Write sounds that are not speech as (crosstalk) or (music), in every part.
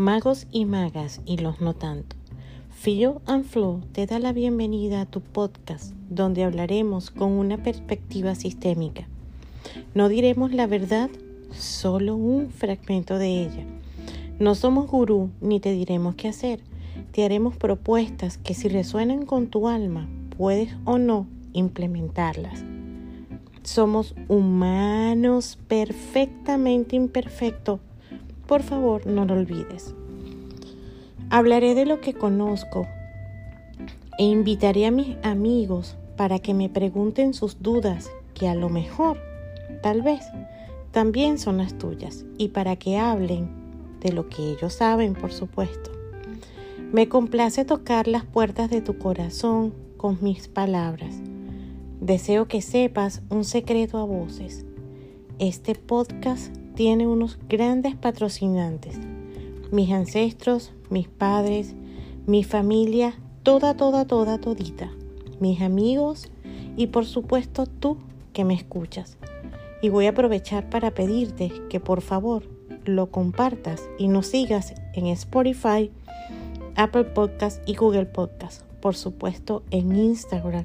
Magos y magas y los no tanto. Fio and Flow te da la bienvenida a tu podcast donde hablaremos con una perspectiva sistémica. No diremos la verdad, solo un fragmento de ella. No somos gurú ni te diremos qué hacer. Te haremos propuestas que si resuenan con tu alma, puedes o no implementarlas. Somos humanos perfectamente imperfectos. Por favor, no lo olvides. Hablaré de lo que conozco e invitaré a mis amigos para que me pregunten sus dudas, que a lo mejor, tal vez, también son las tuyas, y para que hablen de lo que ellos saben, por supuesto. Me complace tocar las puertas de tu corazón con mis palabras. Deseo que sepas un secreto a voces. Este podcast tiene unos grandes patrocinantes. Mis ancestros, mis padres, mi familia, toda, toda, toda, todita. Mis amigos y por supuesto tú que me escuchas. Y voy a aprovechar para pedirte que por favor lo compartas y nos sigas en Spotify, Apple Podcast y Google Podcast. Por supuesto en Instagram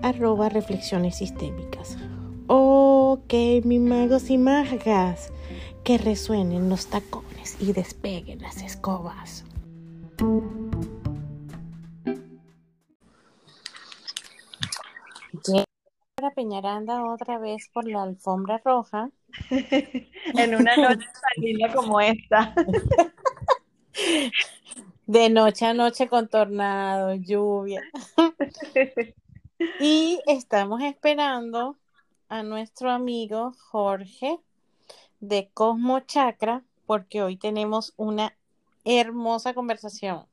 arroba reflexiones sistémicas. Ok, mis magos y magas, que resuenen los tacones y despeguen las escobas. Para Peñaranda otra vez por la alfombra roja. (laughs) en una noche tan linda como esta. (laughs) De noche a noche con tornado, lluvia. (laughs) Y estamos esperando a nuestro amigo Jorge de Cosmo Chakra porque hoy tenemos una hermosa conversación.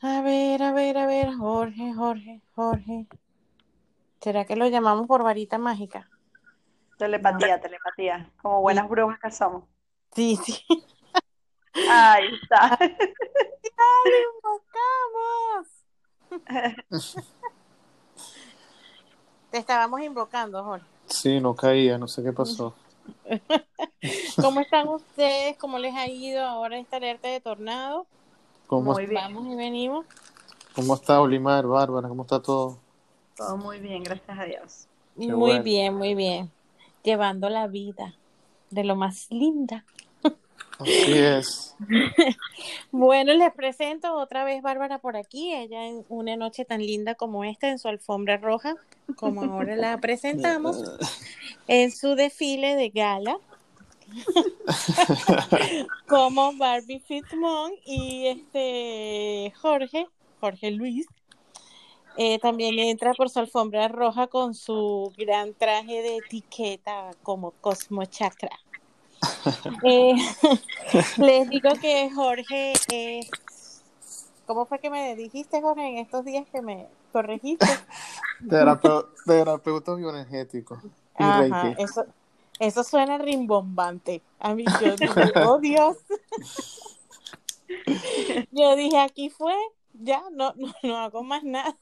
A ver, a ver, a ver, Jorge, Jorge, Jorge. ¿Será que lo llamamos por varita mágica? Telepatía, telepatía, como buenas brujas que somos. Sí, sí. Ahí está. (laughs) ¡Ya invocamos! (laughs) Te estábamos invocando, Jorge. Sí, no caía, no sé qué pasó. (laughs) ¿Cómo están ustedes? ¿Cómo les ha ido ahora esta alerta de tornado? ¿Cómo, Muy bien. Vamos y venimos. ¿Cómo está Olimar, Bárbara? ¿Cómo está todo? Todo muy bien, gracias a Dios. muy bueno. bien, muy bien. Llevando la vida de lo más linda. Así es. (laughs) Bueno, les presento otra vez Bárbara por aquí, ella en una noche tan linda como esta en su alfombra roja, como ahora la presentamos, (laughs) en su desfile de gala, (laughs) como Barbie Fitzmont y este Jorge, Jorge Luis, eh, también entra por su alfombra roja con su gran traje de etiqueta como Cosmo Chakra. Eh, (laughs) les digo que Jorge es. ¿Cómo fue que me dijiste, Jorge, en estos días que me corregiste? (laughs) Terapeu- terapeuta bioenergético. Y Ajá, Reiki. eso, eso suena rimbombante. A mí yo dije, (laughs) oh Dios. Yo dije, aquí fue, ya, no, no, no hago más nada.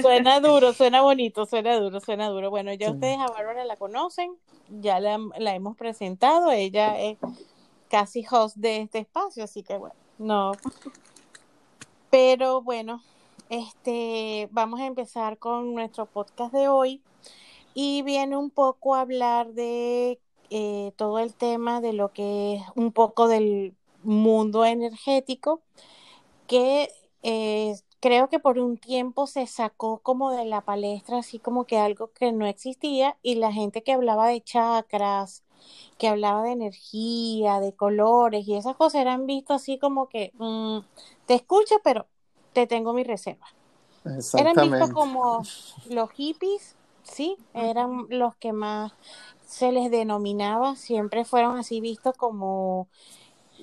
Suena duro, suena bonito, suena duro, suena duro. Bueno, ya Sí. ustedes a Bárbara la conocen, ya la, la hemos presentado, ella es casi host de este espacio, así que bueno, no. Pero bueno, este, vamos a empezar con nuestro podcast de hoy y viene un poco a hablar de eh, todo el tema de lo que es un poco del mundo energético que eh, creo que por un tiempo se sacó como de la palestra, así como que algo que no existía, y la gente que hablaba de chakras, que hablaba de energía, de colores y esas cosas eran vistas así como que mm, te escucho, pero te tengo mi reserva. Eran vistos como los hippies, sí, eran los que más se les denominaba, siempre fueron así vistos como,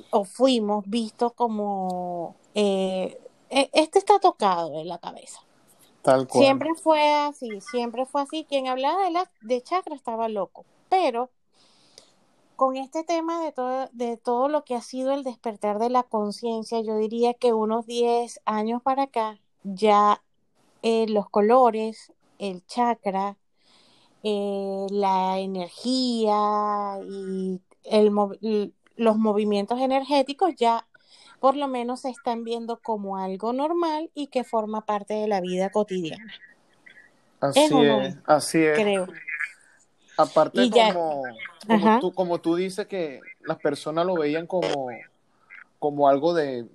o fuimos vistos como, eh, este está tocado en la cabeza. Tal cual. Siempre fue así, siempre fue así. Quien hablaba de, la, de chakra estaba loco, pero con este tema de todo, de todo lo que ha sido el despertar de la conciencia, yo diría que unos 10 años para acá, ya eh, los colores, el chakra, eh, la energía y el, los movimientos energéticos ya por lo menos se están viendo como algo normal y que forma parte de la vida cotidiana. Así es, así es. Creo. Aparte, como, como, tú, como tú dices que las personas lo veían como, como algo de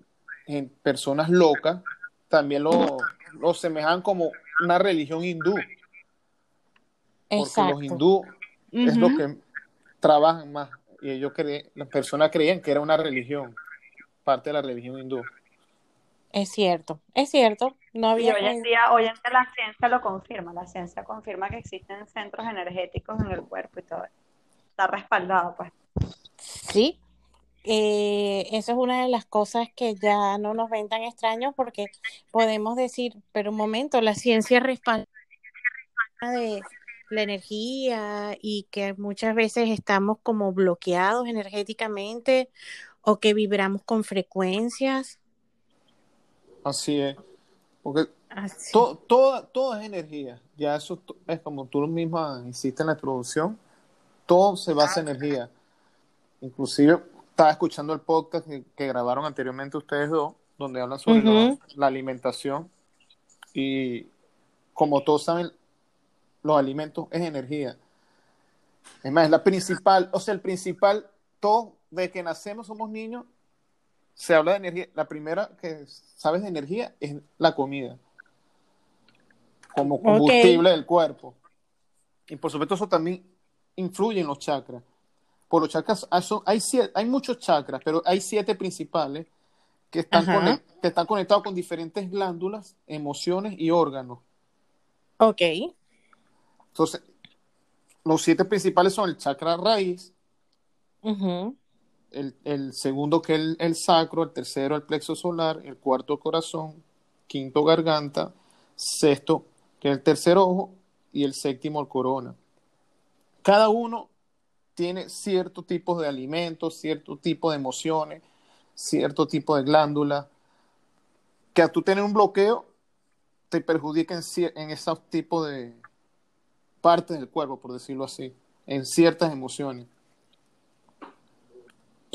personas locas, también lo, lo semejan como una religión hindú. Porque los hindú es lo que trabajan más. Y ellos creen, las personas creían que era una religión, parte de la religión hindú. Es cierto, es cierto. No había hoy en día, hoy en día la ciencia lo confirma, la ciencia confirma que existen centros energéticos en el cuerpo y todo. Está respaldado, pues. Sí, eh, eso es una de las cosas que ya no nos ven tan extraños porque podemos decir, pero un momento, la ciencia respalda de la energía y que muchas veces estamos como bloqueados energéticamente o que vibramos con frecuencias. Así es. Porque Todo, todo, es energía. Ya eso es como tú misma insistes en la introducción. Todo se basa en energía. Inclusive estaba escuchando el podcast que, grabaron anteriormente ustedes dos, donde hablan sobre la, alimentación. Y como todos saben, los alimentos es energía. Es más, es la principal, o sea, el principal, todo, de que nacemos somos niños, se habla de energía. La primera que sabes de energía es la comida, como combustible del cuerpo. Y por supuesto eso también influye en los chakras. Por los chakras hay, hay muchos chakras, pero hay siete principales que están, que están conectados con diferentes glándulas, emociones y órganos. Ok. Entonces, los siete principales son el chakra raíz, el, segundo que es el, sacro, el tercero el plexo solar, el cuarto corazón, quinto garganta, sexto que es el tercer ojo y el séptimo el corona. Cada uno tiene cierto tipo de alimentos, cierto tipo de emociones, cierto tipo de glándula, que a tú tener un bloqueo te perjudica en, en esos tipos de partes del cuerpo, por decirlo así, en ciertas emociones.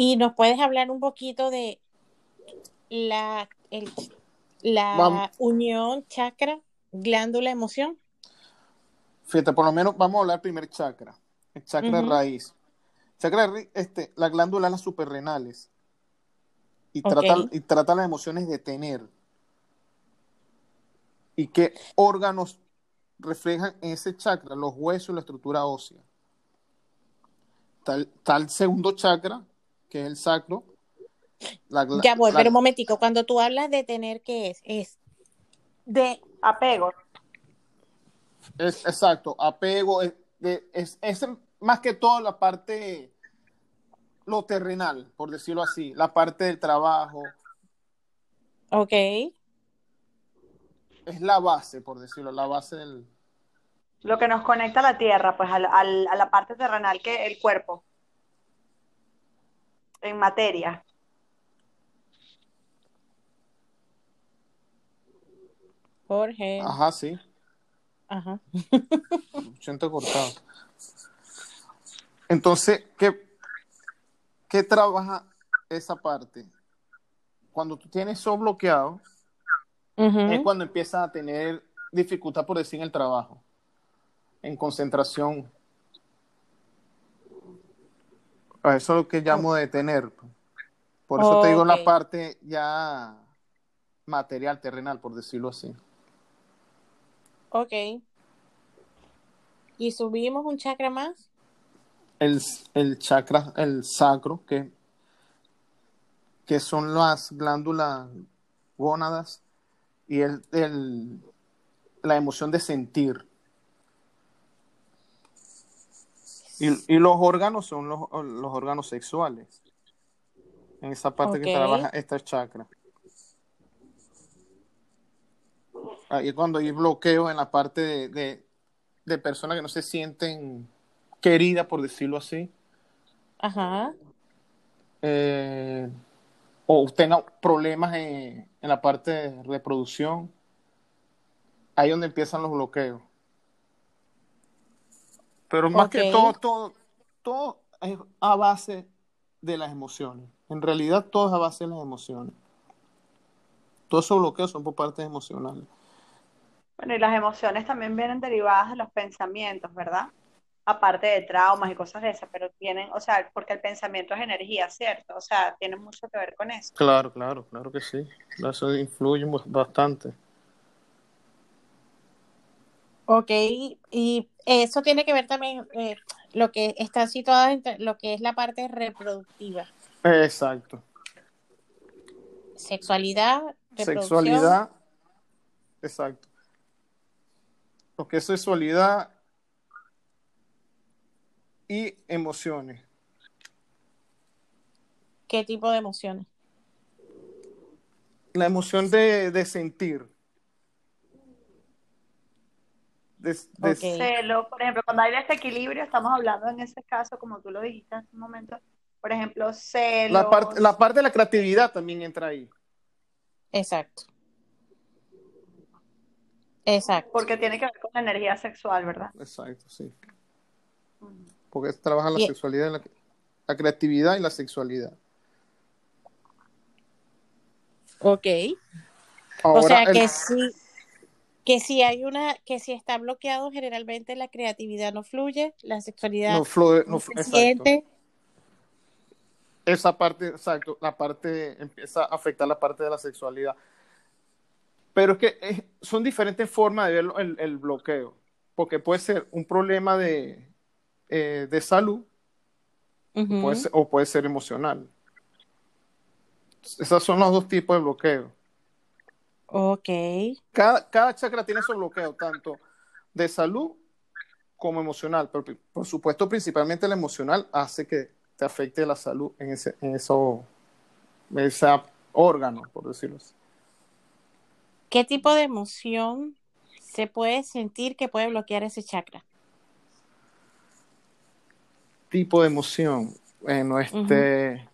Y nos puedes hablar un poquito de la, la unión chakra, glándula, emoción. Fíjate, por lo menos vamos a hablar primer chakra, el chakra raíz. Chakra raíz, este, la glándula las superrenales. Y, trata, y trata las emociones de tener. ¿Y qué órganos reflejan en ese chakra? Los huesos y la estructura ósea. Tal, tal segundo chakra, que es el sacro. ya voy, pero un momentico, cuando tú hablas de tener, ¿qué es? Es de apego. Es, exacto, apego, es, es, más que todo la parte, lo terrenal, por decirlo así, la parte del trabajo. Ok. Es la base, por decirlo, la base del... Lo que nos conecta a la tierra, pues a a la parte terrenal que el cuerpo en materia. Jorge. Ajá, sí. Ajá. Siento cortado. Entonces, ¿qué, ¿qué trabaja esa parte? Cuando tú tienes eso bloqueado, es cuando empiezas a tener dificultad, por decir, en el trabajo, en concentración, Eso es lo que llamo de tener. Por eso te digo la parte ya material, terrenal, por decirlo así. Ok. ¿Y subimos un chakra más? El, el chakra, el sacro, que, que son las glándulas gónadas y el, el, la emoción de sentir. Y, los órganos son los, órganos sexuales. En esa parte que trabaja esta chakra. Ahí cuando hay bloqueo en la parte de, de, personas que no se sienten queridas, por decirlo así. Ajá. Eh, o tenga problemas en, en la parte de reproducción. Ahí es donde empiezan los bloqueos. Pero más que todo, todo, todo es a base de las emociones. En realidad todo es a base de las emociones. Todos esos bloqueos son por partes emocionales. Bueno, y las emociones también vienen derivadas de los pensamientos, ¿verdad? Aparte de traumas y cosas de esas, pero tienen, o sea, porque el pensamiento es energía, ¿cierto? O sea, tiene mucho que ver con eso. Claro, claro, claro que sí. Eso influye bastante. Ok, y eso tiene que ver también eh, lo que está situado entre lo que es la parte reproductiva. Exacto. Sexualidad, Sexualidad, exacto. Lo que es sexualidad y emociones. ¿Qué tipo de emociones? La emoción de sentir. De, Celo, por ejemplo, cuando hay desequilibrio, estamos hablando en ese caso, como tú lo dijiste hace un momento, por ejemplo, celo. La parte, la parte de la creatividad también entra ahí. Exacto. Exacto. Porque tiene que ver con la energía sexual, ¿verdad? Exacto, sí. Porque trabaja la sexualidad, la, la, creatividad y la sexualidad. Ok. o sea que sí que si hay una, que si está bloqueado, generalmente la creatividad no fluye, la sexualidad no fluye, no, Esa parte, exacto, la parte empieza a afectar la parte de la sexualidad. Pero es que eh, son diferentes formas de ver el, bloqueo, porque puede ser un problema de, eh, de salud o puede ser emocional. Esos son los dos tipos de bloqueo. Ok. Cada, cada chakra tiene su bloqueo, tanto de salud como emocional. Pero, por supuesto, principalmente el emocional hace que te afecte la salud en ese, en eso, ese órgano, por decirlo así. ¿Qué tipo de emoción se puede sentir que puede bloquear ese chakra? Tipo de emoción. Bueno, este.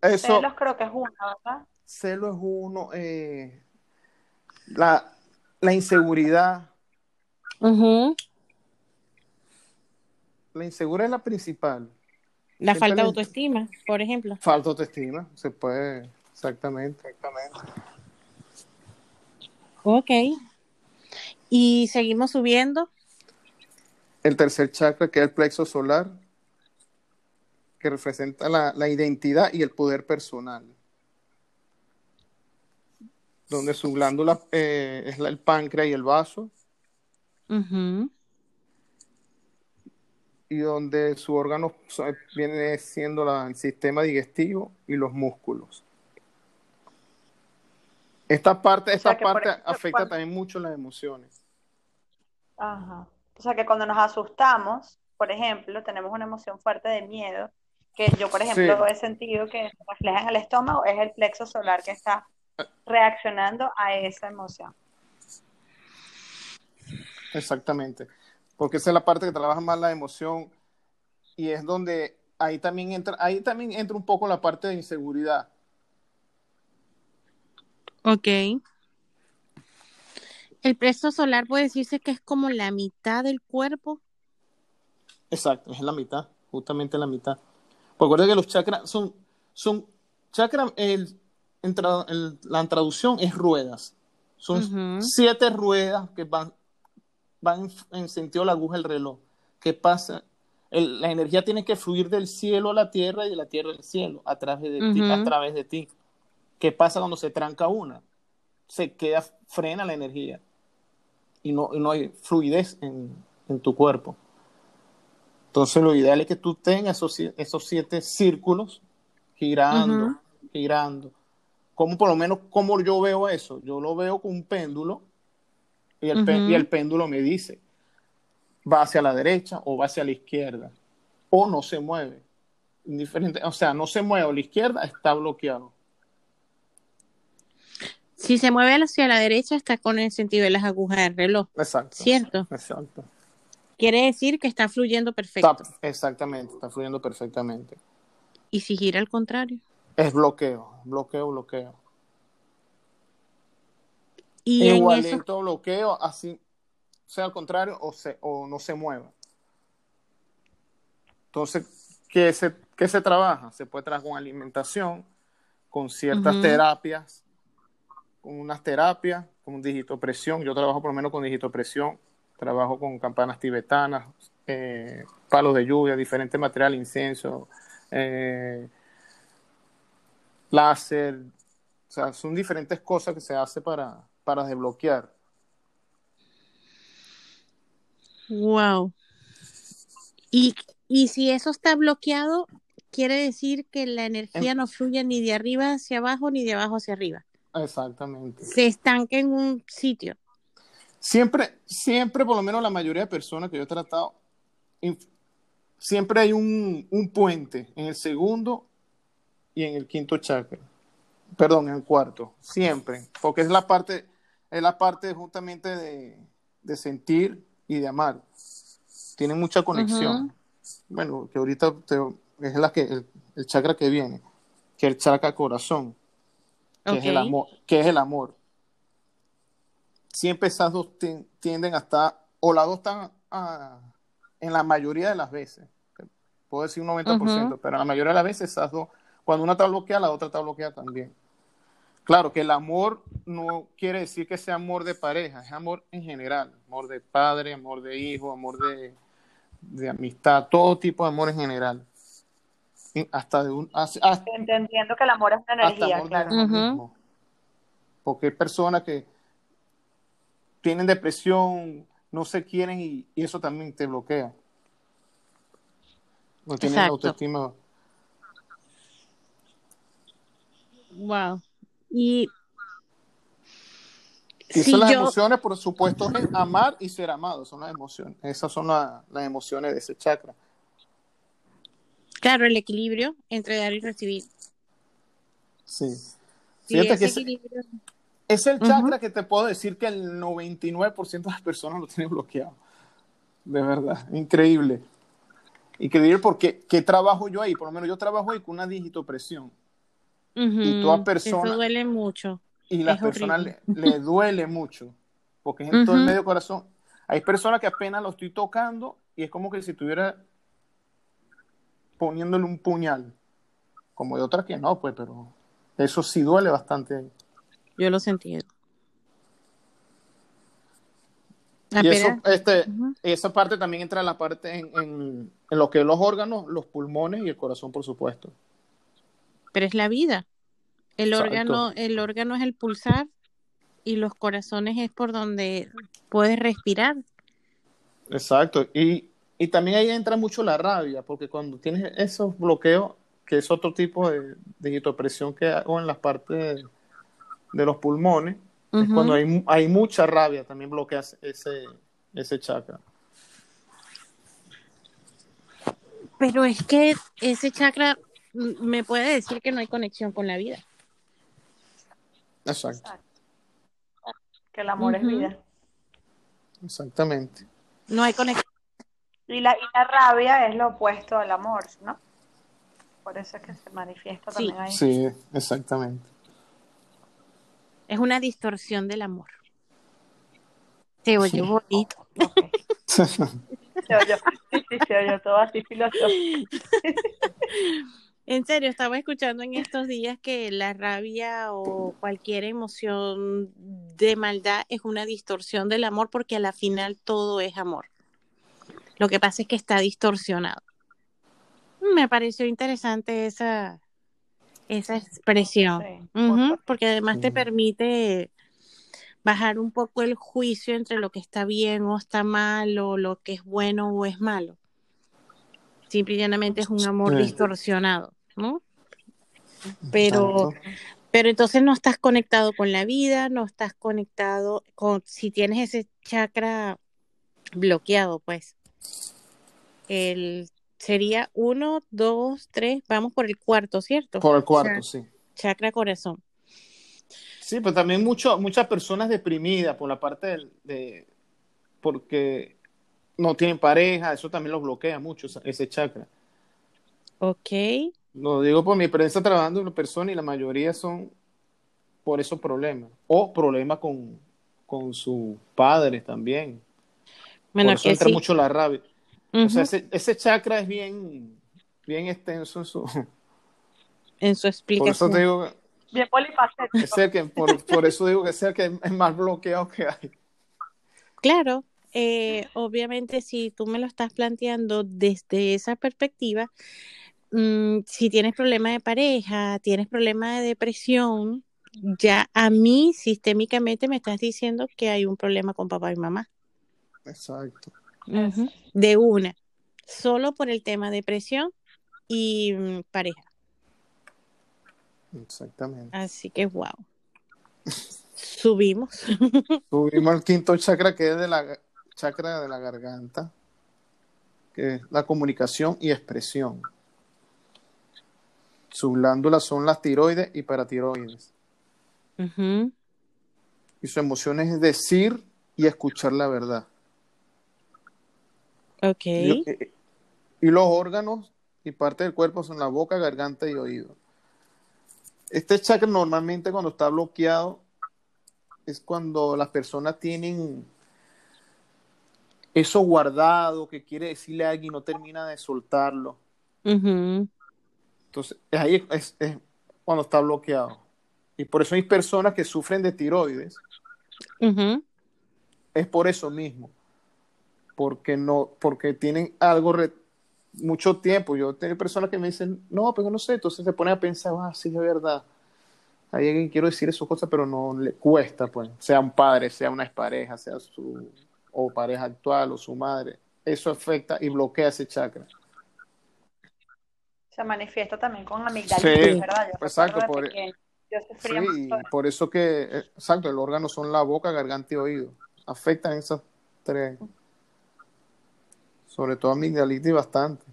Eso. los creo que es una, ¿verdad? Celo es uno, eh, la, la, inseguridad. La inseguridad es la principal. La falta de autoestima, por ejemplo. Falta de autoestima, se puede, exactamente. exactamente. Ok. Y seguimos subiendo. El tercer chakra, que es el plexo solar, que representa la, la identidad y el poder personal donde su glándula eh, es el páncreas y el vaso. Y donde su órgano viene siendo el sistema digestivo y los músculos. Esta parte, esta parte afecta también mucho las emociones. Ajá. O sea que cuando nos asustamos, por ejemplo, tenemos una emoción fuerte de miedo, que yo, por ejemplo, he sentido que se refleja en el estómago, es el plexo solar que está reaccionando a esa emoción. Exactamente, porque esa es la parte que trabaja más la emoción y es donde ahí también entra, ahí también entra un poco la parte de inseguridad. Ok. El preso solar puede decirse que es como la mitad del cuerpo. Exacto, es la mitad, justamente la mitad. Recuerda que los chakras son, son chakras, el, la traducción es ruedas. Son siete ruedas que van, van en sentido la aguja del reloj. ¿Qué pasa? la energía tiene que fluir del cielo a la tierra y de la tierra al cielo a través de, ti, a través de ti. ¿Qué pasa cuando se tranca una? Se queda, frena la energía y no, no hay fluidez en, en, tu cuerpo. Entonces lo ideal es que tú tengas esos, esos siete círculos girando, girando como por lo menos como yo veo eso, yo lo veo con un péndulo y el, y el péndulo me dice, va hacia la derecha o va hacia la izquierda, o no se mueve. Indiferente, o sea, no se mueve a la izquierda, está bloqueado. Si se mueve hacia la derecha, está con el sentido de las agujas del reloj. Exacto. ¿Cierto? Exacto. Quiere decir que está fluyendo perfecto. exactamente, está fluyendo perfectamente. ¿Y si gira al contrario? Es bloqueo, bloqueo, bloqueo. Y Igualito bloqueo, así sea al contrario o, se, o no se mueva. Entonces, ¿qué se, qué se trabaja? Se puede trabajar con alimentación, con ciertas terapias, con unas terapias, con digitopresión. Yo trabajo por lo menos con digitopresión, trabajo con campanas tibetanas, eh, palos de lluvia, diferentes materiales, incienso, eh, láser, o sea, son diferentes cosas que se hace para, para desbloquear. Wow. Y, y si eso está bloqueado, quiere decir que la energía no fluye ni de arriba hacia abajo ni de abajo hacia arriba. Exactamente. Se estanca en un sitio. Siempre, siempre, por lo menos la mayoría de personas que yo he tratado, siempre hay un, un puente en el segundo y en el quinto chakra. Perdón, en el cuarto. Siempre. Porque es la parte, es la parte justamente de, de sentir y de amar. Tienen mucha conexión. Bueno, que ahorita es la que, el, chakra que viene, que es el chakra corazón, que, es el amor, que es el amor. Siempre esas dos tienden a estar, o las dos están en la mayoría de las veces. Puedo decir un 90%, pero en la mayoría de las veces esas dos, cuando una está bloqueada, la otra está bloqueada también. Claro que el amor no quiere decir que sea amor de pareja, es amor en general, amor de padre, amor de hijo, amor de, de amistad, todo tipo de amor en general. Hasta de un, Entendiendo que el amor es una energía, claro. Porque hay personas que tienen depresión, no se quieren y, eso también te bloquea. No tienen autoestima. Wow. Y y son las emociones, por supuesto, es amar y ser amado, son las emociones. Esas son las emociones de ese chakra. Claro, el equilibrio entre dar y recibir. Sí. Fíjate que es, el chakra que te puedo decir que el 99% de las personas lo tienen bloqueado. De verdad, increíble. Increíble porque ¿qué trabajo yo ahí? Por lo menos yo trabajo ahí con una digitopresión. Y toda persona. Eso duele mucho y las personas le, duele mucho, porque es en todo el medio corazón. Hay personas que apenas lo estoy tocando y es como que si estuviera poniéndole un puñal, como de otras que no, pues, pero eso sí duele bastante. Yo lo sentí. Y eso, este, esa parte también entra en la parte en, en, en, lo que los órganos, los pulmones y el corazón, por supuesto. Pero es la vida. El órgano, el órgano es el pulsar y los corazones es por donde puedes respirar. Exacto. Y, y también ahí entra mucho la rabia, porque cuando tienes esos bloqueos, que es otro tipo de, de que hago en las partes de, los pulmones, es cuando hay, hay mucha rabia, también bloqueas ese, ese chakra. Pero es que ese chakra me puede decir que no hay conexión con la vida. Exacto. Que el amor es vida. Exactamente. No hay conexión. Y la, y la rabia es lo opuesto al amor, ¿no? Por eso es que se manifiesta también ahí. Sí, exactamente. Es una distorsión del amor. Se oye bonito. se oye, sí, sí, se oye todo así filosófico. (laughs) En serio, estaba escuchando en estos días que la rabia o cualquier emoción de maldad es una distorsión del amor porque a la final todo es amor. Lo que pasa es que está distorsionado. Me pareció interesante esa, esa expresión, porque además te permite bajar un poco el juicio entre lo que está bien o está mal o lo que es bueno o es malo. Simple y llanamente es un amor distorsionado, ¿no? Pero, pero entonces no estás conectado con la vida, no estás conectado con, si tienes ese chakra bloqueado, pues. El sería uno, dos, tres, vamos por el cuarto, ¿cierto? Por el cuarto, sí. Chakra corazón. Sí, pero también mucho, muchas personas deprimidas por la parte de, porque no tienen pareja, eso también los bloquea mucho, ese chakra. Ok. Lo digo por mi experiencia trabajando en personas y la mayoría son por esos problemas. O problemas con, con sus padres también. Bueno, por eso entra mucho la rabia. O sea, ese, chakra es bien, bien extenso en su, en su explicación. (laughs) Por eso te digo, bien polifacético. que, por, eso digo que es el que es más bloqueado que hay. Claro, eh, obviamente si tú me lo estás planteando desde esa perspectiva, mm, si tienes problema de pareja, tienes problema de depresión, ya a mí sistémicamente me estás diciendo que hay un problema con papá y mamá. Exacto. De una, solo por el tema de depresión y mm, pareja. Exactamente. Así que wow. Subimos. (laughs) Subimos al quinto chakra que es de la chakra de la garganta, que es la comunicación y expresión. Sus glándulas son las tiroides y paratiroides. Y su emoción es decir y escuchar la verdad. Ok. Y, y los órganos y parte del cuerpo son la boca, garganta y oído. Este chakra normalmente cuando está bloqueado es cuando las personas tienen eso guardado que quiere decirle a alguien y no termina de soltarlo. Entonces, ahí es, cuando está bloqueado. Y por eso hay personas que sufren de tiroides. Es por eso mismo. Porque no, porque tienen algo mucho tiempo. Yo tengo personas que me dicen, no, pero no sé. Entonces se pone a pensar, ah, sí, de verdad. Hay alguien que quiero decir esas cosas, pero no le cuesta, pues. Sea un padre, sea una expareja, sea su o pareja actual o su madre. Eso afecta y bloquea ese chakra. Se manifiesta también con amigdalitis, ¿verdad? exacto. Por, e- sí, por eso que, eh, exacto, el órgano son la boca, garganta y oído. Afectan esas tres. Sobre todo amigdalitis bastante.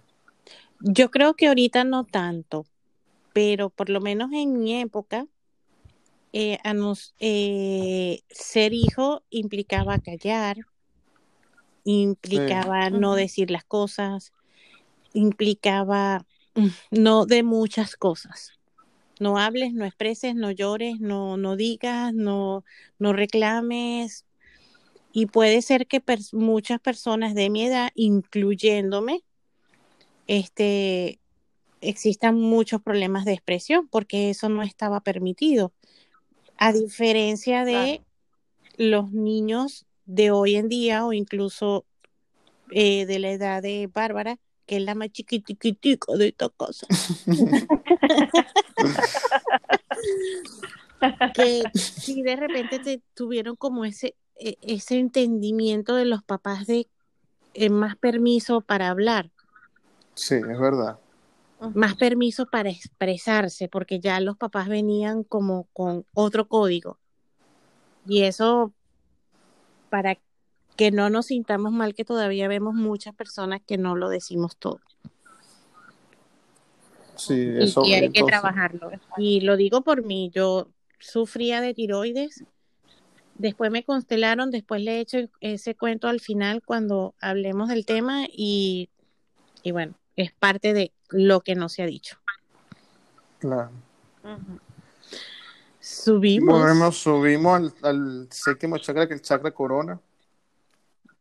Yo creo que ahorita no tanto, pero por lo menos en mi época, eh, a nos, eh, ser hijo implicaba callar, implicaba no decir las cosas, implicaba mm, no de muchas cosas. No hables, no expreses, no llores, no, no digas, no, no reclames. Y puede ser que muchas personas de mi edad, incluyéndome, este, existan muchos problemas de expresión porque eso no estaba permitido. A diferencia de los niños de hoy en día o incluso eh, de la edad de Bárbara, que es la más chiquitiquitica de esta cosa. (laughs) que si de repente te tuvieron como ese, e, ese entendimiento de los papás de eh, más permiso para hablar. Sí, es verdad. Más permiso para expresarse, porque ya los papás venían como con otro código. Y eso para que no nos sintamos mal que todavía vemos muchas personas que no lo decimos todo. Sí, eso. Y, hay que trabajarlo. Y lo digo por mí, yo sufría de tiroides, después me constelaron, después le he hecho ese cuento al final cuando hablemos del tema y, y bueno, es parte de lo que no se ha dicho. Claro. Subimos. Bueno, subimos al, séptimo chakra, que es el chakra corona.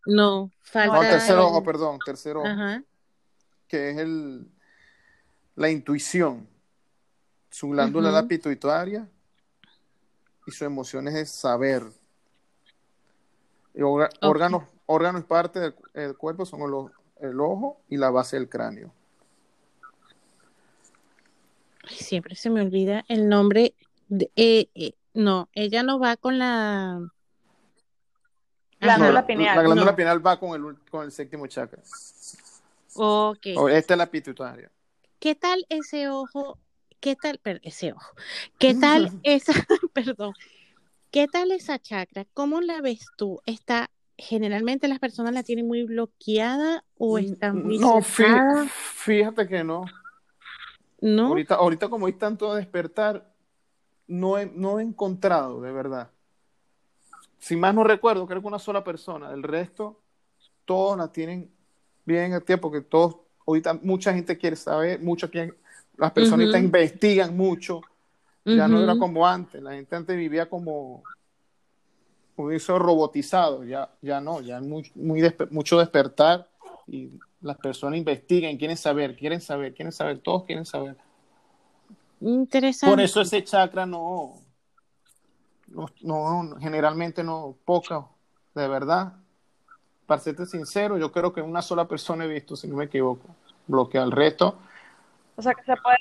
No, falta. No, tercer ojo, perdón, tercer ojo. Que es el, la intuición. Su glándula la pituitaria y su emoción es saber. Y órganos, órganos parte del, cuerpo son el ojo y la base del cráneo. Siempre se me olvida el nombre eh, eh, no, ella no va con la glándula pineal. La glándula pineal va con el, con el séptimo chakra. Ok. esta es la pituitaria. ¿Qué tal ese ojo? ¿Qué tal ese ojo? ¿Qué tal (laughs) esa, (laughs) perdón, qué tal esa chakra? ¿Cómo la ves tú? ¿Está generalmente las personas la tienen muy bloqueada o están muy No, fíjate, que no. No. Ahorita, ahorita como hay tanto despertar, no he, no he encontrado, de verdad. Si más no recuerdo, creo que una sola persona. El resto, todos la tienen bien el tiempo, porque todos, ahorita mucha gente quiere saber, quieren, las personas investigan mucho. Ya no era como antes. La gente antes vivía como, como eso robotizado. Ya, ya no, ya hay muy, mucho despertar y las personas investigan, quieren saber, quieren saber, quieren saber, todos quieren saber. Interesante. Por eso ese chakra no, no, generalmente no, poca, de verdad. Para serte sincero, yo creo que una sola persona he visto, si no me equivoco, bloquea el resto. O sea que se puede.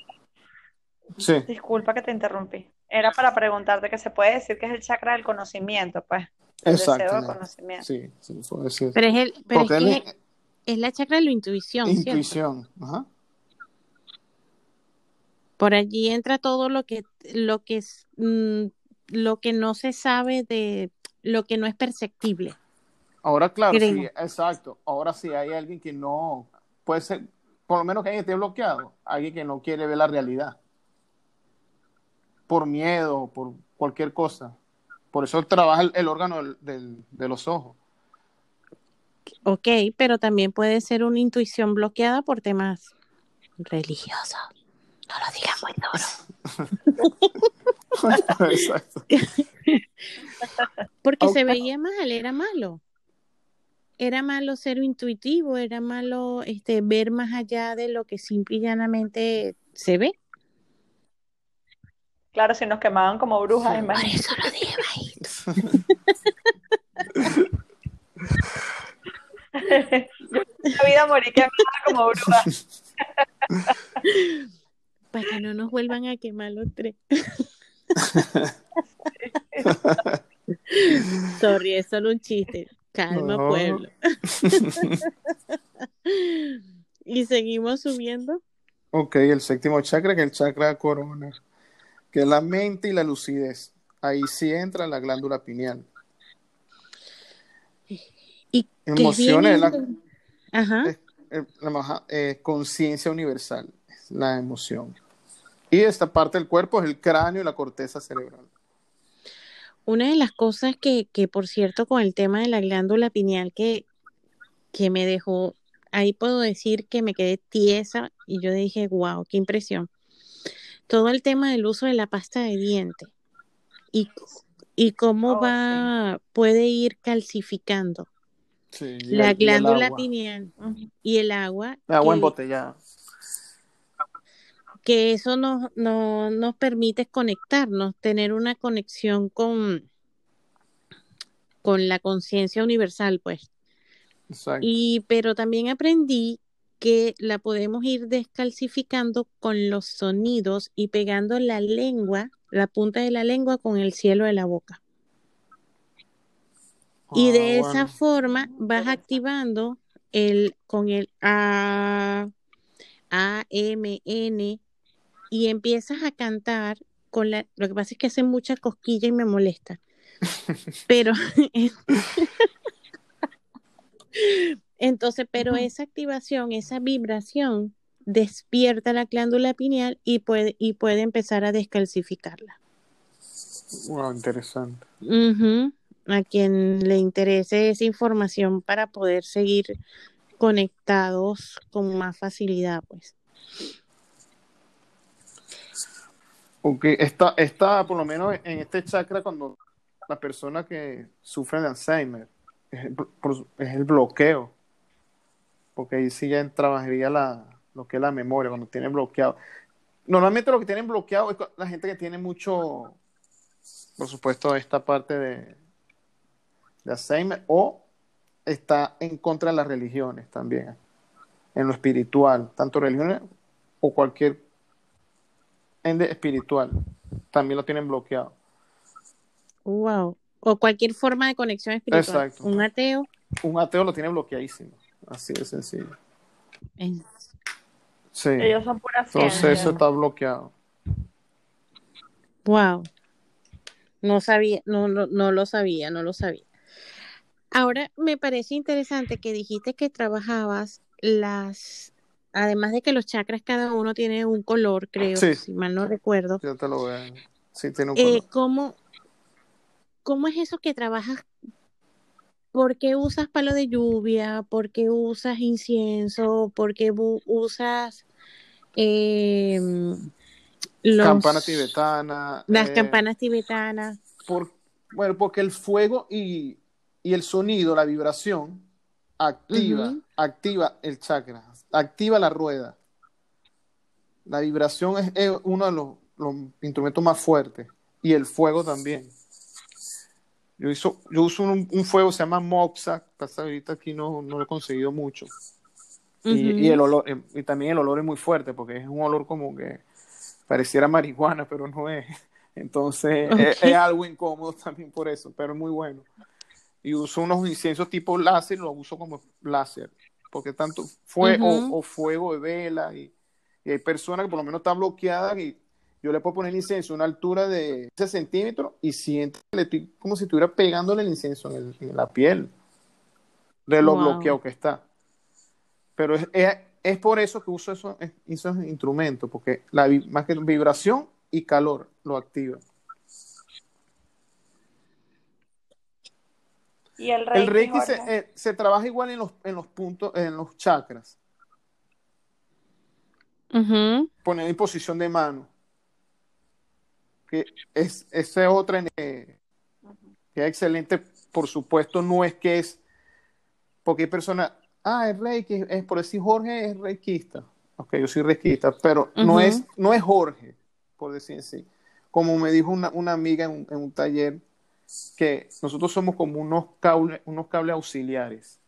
Sí. Disculpa que te interrumpí. Era para preguntarte que se puede decir que es el chakra del conocimiento, pues. El Deseo conocimiento. Sí, sí, puede decir. Pero es el, pero es, que es, la chakra de la intuición. Intuición, ajá. Por allí entra todo lo que, lo que es, mm, lo que no se sabe de lo que no es perceptible. Ahora, claro, sí, exacto. Ahora sí hay alguien que no, puede ser, por lo menos que alguien esté bloqueado, alguien que no quiere ver la realidad. Por miedo, por cualquier cosa. Por eso trabaja el, órgano de los ojos. Ok, pero también puede ser una intuición bloqueada por temas religiosos. No lo digas muy duro. Exacto. (laughs) Porque se veía mal, era malo. Era malo ser intuitivo, era malo este, ver más allá de lo que simple y llanamente se ve. Claro, si nos quemaban como brujas, Por eso lo dije Yo (laughs) la vida morí quemada como bruja. (laughs) Para que no nos vuelvan a quemar los tres. (laughs) Sorry, es solo un chiste. Calma, pueblo. (laughs) y seguimos subiendo. Ok, el séptimo chakra, que es el chakra corona, que es la mente y la lucidez. Ahí sí entra la glándula pineal. Y emociones, la, Ajá. Eh, conciencia universal, la emoción. Y esta parte del cuerpo es el cráneo y la corteza cerebral. Una de las cosas que, que, por cierto, con el tema de la glándula pineal que, que me dejó, ahí puedo decir que me quedé tiesa y yo dije, wow, qué impresión. Todo el tema del uso de la pasta de diente y, y cómo oh, va, puede ir calcificando la glándula pineal y el agua. agua embotellada que eso nos, no, nos permite conectarnos, tener una conexión con, con la conciencia universal, pues. Y, pero también aprendí que la podemos ir descalcificando con los sonidos y pegando la lengua, la punta de la lengua con el cielo de la boca. y de ah, esa forma vas activando el con el A, A, M, N, y empiezas a cantar con la... Lo que pasa es que hace mucha cosquilla y me molesta. (laughs) Pero... (laughs) Entonces, pero esa activación, esa vibración despierta la glándula pineal y puede, y puede empezar a descalcificarla. Wow, interesante. A quien le interese esa información para poder seguir conectados con más facilidad, pues. Porque está, está, por lo menos en este chakra, cuando la persona que sufre de Alzheimer, es el, bloqueo. Porque ahí sí ya trabajaría la, lo que es la memoria, cuando tienen bloqueado. Normalmente lo que tienen bloqueado es la gente que tiene mucho, por supuesto, esta parte de, de Alzheimer o está en contra de las religiones también, en lo espiritual, tanto religiones o cualquier espiritual. También lo tienen bloqueado. Wow. O cualquier forma de conexión espiritual. Exacto. Un ateo. Un ateo lo tiene bloqueadísimo. Así de sencillo. Sí. Ellos son puras Entonces eso está bloqueado. Wow. No sabía, no, no, no lo sabía, no lo sabía. Ahora me parece interesante que dijiste que trabajabas las además de que los chakras cada uno tiene un color, creo, si mal no recuerdo. Yo te lo veo. Sí, tiene un eh, color. ¿cómo, es eso que trabajas? ¿Por qué usas palo de lluvia? ¿Por qué usas incienso? ¿Por qué usas eh, campanas tibetanas? Las eh, campanas tibetanas. Por, bueno, porque el fuego y, y el sonido, la vibración, activa, activa el chakra, activa la rueda. La vibración es, uno de los, instrumentos más fuertes y el fuego también. Yo, yo uso un, fuego, se llama Moxa, pasa ahorita aquí no, no lo he conseguido mucho. y, el olor, eh, y también el olor es muy fuerte porque es un olor como que pareciera marihuana, pero no es. (laughs) Entonces es, algo incómodo (laughs) también por eso, pero es muy bueno. Y uso unos inciensos tipo láser, lo uso como láser, porque tanto fue o, fuego de vela y, hay personas que por lo menos están bloqueadas y yo le puedo poner el incienso a una altura de 10 centímetros y siento que le estoy como si estuviera pegándole el incienso en, la piel de lo bloqueado que está. Pero es, es, por eso que uso esos, esos instrumentos, porque la, más que vibración y calor lo activa. ¿Y el Reiki, el Reiki eh, se, trabaja igual en los, en los puntos, en los chakras. Poner en posición de mano. Que es, esa es otra que es excelente, por supuesto, no es que es porque hay personas, ah, es Reiki, es por decir Jorge es reikista. Ok, yo soy reikista, pero no, es, no es Jorge por decir así. Como me dijo una, una amiga en un, taller, que nosotros somos como unos cables, unos cables auxiliares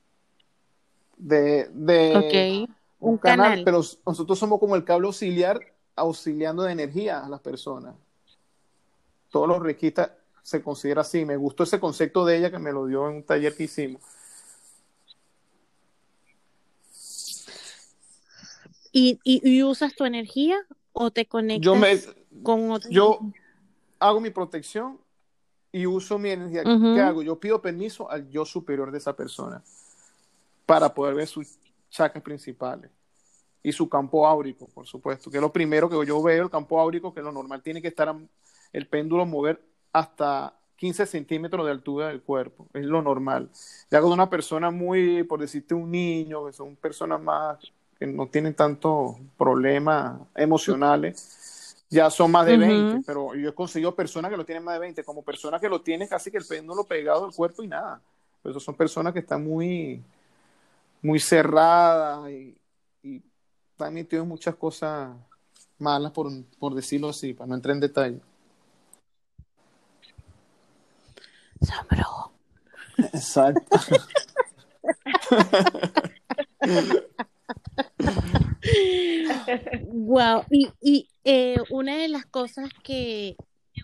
de, de un, canal, pero nosotros somos como el cable auxiliar auxiliando de energía a las personas. Todos los riquistas se considera así. Me gustó ese concepto de ella que me lo dio en un taller que hicimos. ¿Y, y, usas tu energía o te conectas? Yo me, yo hago mi protección y uso mi energía. ¿Qué hago? Yo pido permiso al yo superior de esa persona para poder ver sus chakras principales y su campo áurico, por supuesto, que es lo primero que yo veo, el campo áurico, que lo normal tiene que estar el péndulo mover hasta 15 centímetros de altura del cuerpo, es lo normal. Ya hago de una persona muy, por decirte un niño, que son personas más que no tienen tantos problemas emocionales, ya son más de 20, pero yo he conseguido personas que lo tienen más de 20, como personas que lo tienen casi que el péndulo pegado al cuerpo y nada. Pero son personas que están muy, muy cerradas y, y están metidas muchas cosas malas, por, por decirlo así, para no entrar en detalle. Sombro. Exacto. wow, y, y eh, una de las cosas que,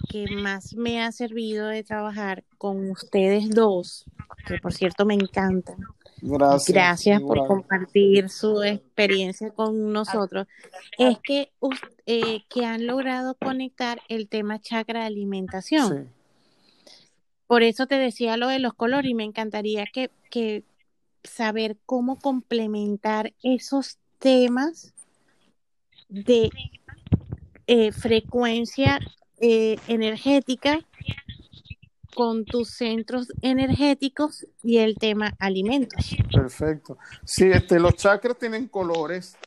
que más me ha servido de trabajar con ustedes dos, que por cierto me encantan. Gracias. Gracias por compartir su experiencia con nosotros. Es que, eh, que han logrado conectar el tema chakra de alimentación. Por eso te decía lo de los colores y me encantaría que, que saber cómo complementar esos temas de eh, frecuencia eh, energética con tus centros energéticos y el tema alimentos. Perfecto. Sí, este, los chakras tienen colores,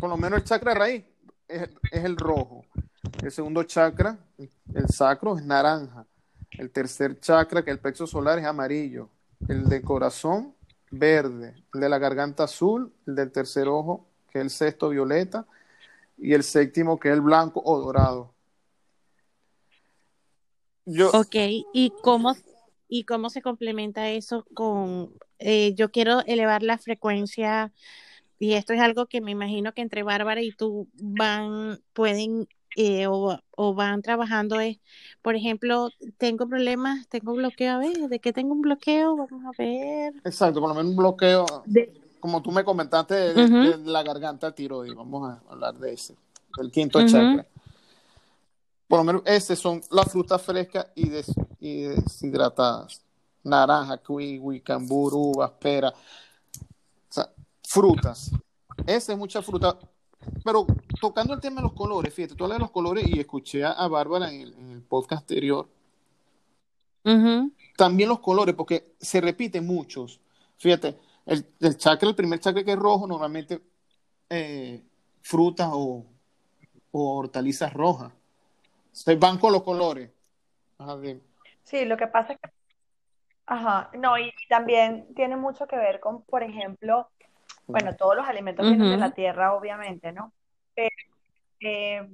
por lo menos el chakra raíz es, el rojo. El segundo chakra, el sacro, es naranja. El tercer chakra, que es el plexo solar, es amarillo. El de corazón verde, el de la garganta azul, el del tercer ojo, que es el sexto violeta, y el séptimo, que es el blanco o dorado. Yo... Ok, ¿y cómo, y cómo se complementa eso con, eh, yo quiero elevar la frecuencia, y esto es algo que me imagino que entre Bárbara y tú van, pueden eh, o, van trabajando es, por ejemplo, tengo problemas, tengo bloqueo, a ver, ¿de qué tengo un bloqueo? Vamos a ver. Exacto, por lo menos un bloqueo, como tú me comentaste, de, la garganta tiroides, vamos a hablar de ese, del quinto chakra. Por lo menos ese son las frutas frescas y, deshidratadas. Naranja, kiwi, cambur, uvas, pera. O sea, frutas. Esa es mucha fruta pero tocando el tema de los colores, fíjate, tú hablas de los colores y escuché a, Bárbara en el, podcast anterior. También los colores, porque se repiten muchos. Fíjate, el, el chakra, el primer chakra que es rojo, normalmente eh, frutas o, hortalizas rojas. Se van con los colores. Sí, lo que pasa es que Ajá, no, y también tiene mucho que ver con, por ejemplo, bueno, todos los alimentos vienen de la tierra, obviamente, ¿no? Pero eh,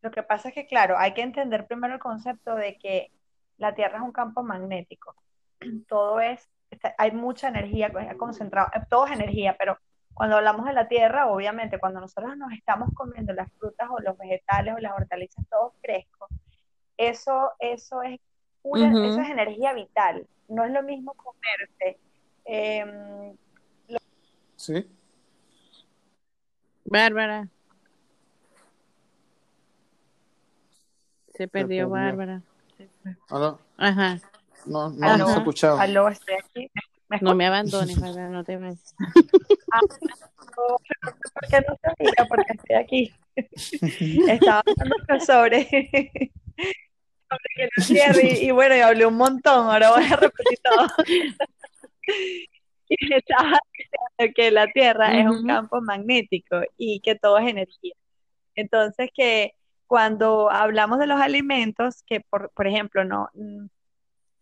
lo que pasa es que, claro, hay que entender primero el concepto de que la tierra es un campo magnético. (clears throat) Todo es, hay mucha energía concentrada, todo es energía, pero cuando hablamos de la tierra, obviamente, cuando nosotros nos estamos comiendo las frutas o los vegetales o las hortalizas todos frescos, eso, eso es eso es energía vital. No es lo mismo comerse. Em, sí. Bárbara. Se perdió, Bárbara. ¿Aló? Ajá. No, no, no se escuchaba. Aló, estoy aquí. no me abandones, Bárbara, no te vayas. Ah, no, ¿Por qué no te diga? Porque estoy aquí. (laughs) Estaba hablando sobre y, bueno, y hablé un montón, ahora voy a repetir todo. (laughs) y estaba diciendo que la Tierra es un campo magnético y que todo es energía. Entonces, que cuando hablamos de los alimentos, que por, por ejemplo, no,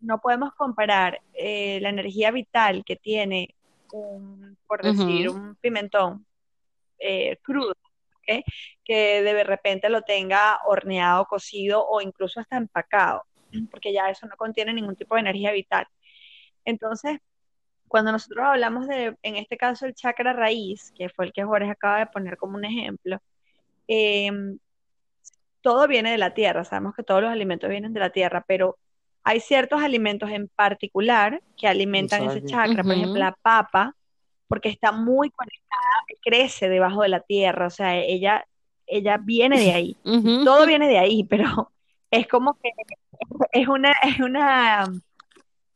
no podemos comparar eh, la energía vital que tiene, un, por decir, un pimentón eh, crudo que de repente lo tenga horneado, cocido o incluso hasta empacado, porque ya eso no contiene ningún tipo de energía vital. Entonces, cuando nosotros hablamos de, en este caso, el chakra raíz, que fue el que Jorge acaba de poner como un ejemplo, em, todo viene de la tierra, sabemos que todos los alimentos vienen de la tierra, pero hay ciertos alimentos en particular que alimentan ese chakra, por ejemplo, la papa, porque está muy conectada, crece debajo de la tierra, o sea, ella, ella viene de ahí, (laughs) todo viene de ahí, pero (laughs) es como que (laughs) es una, es una,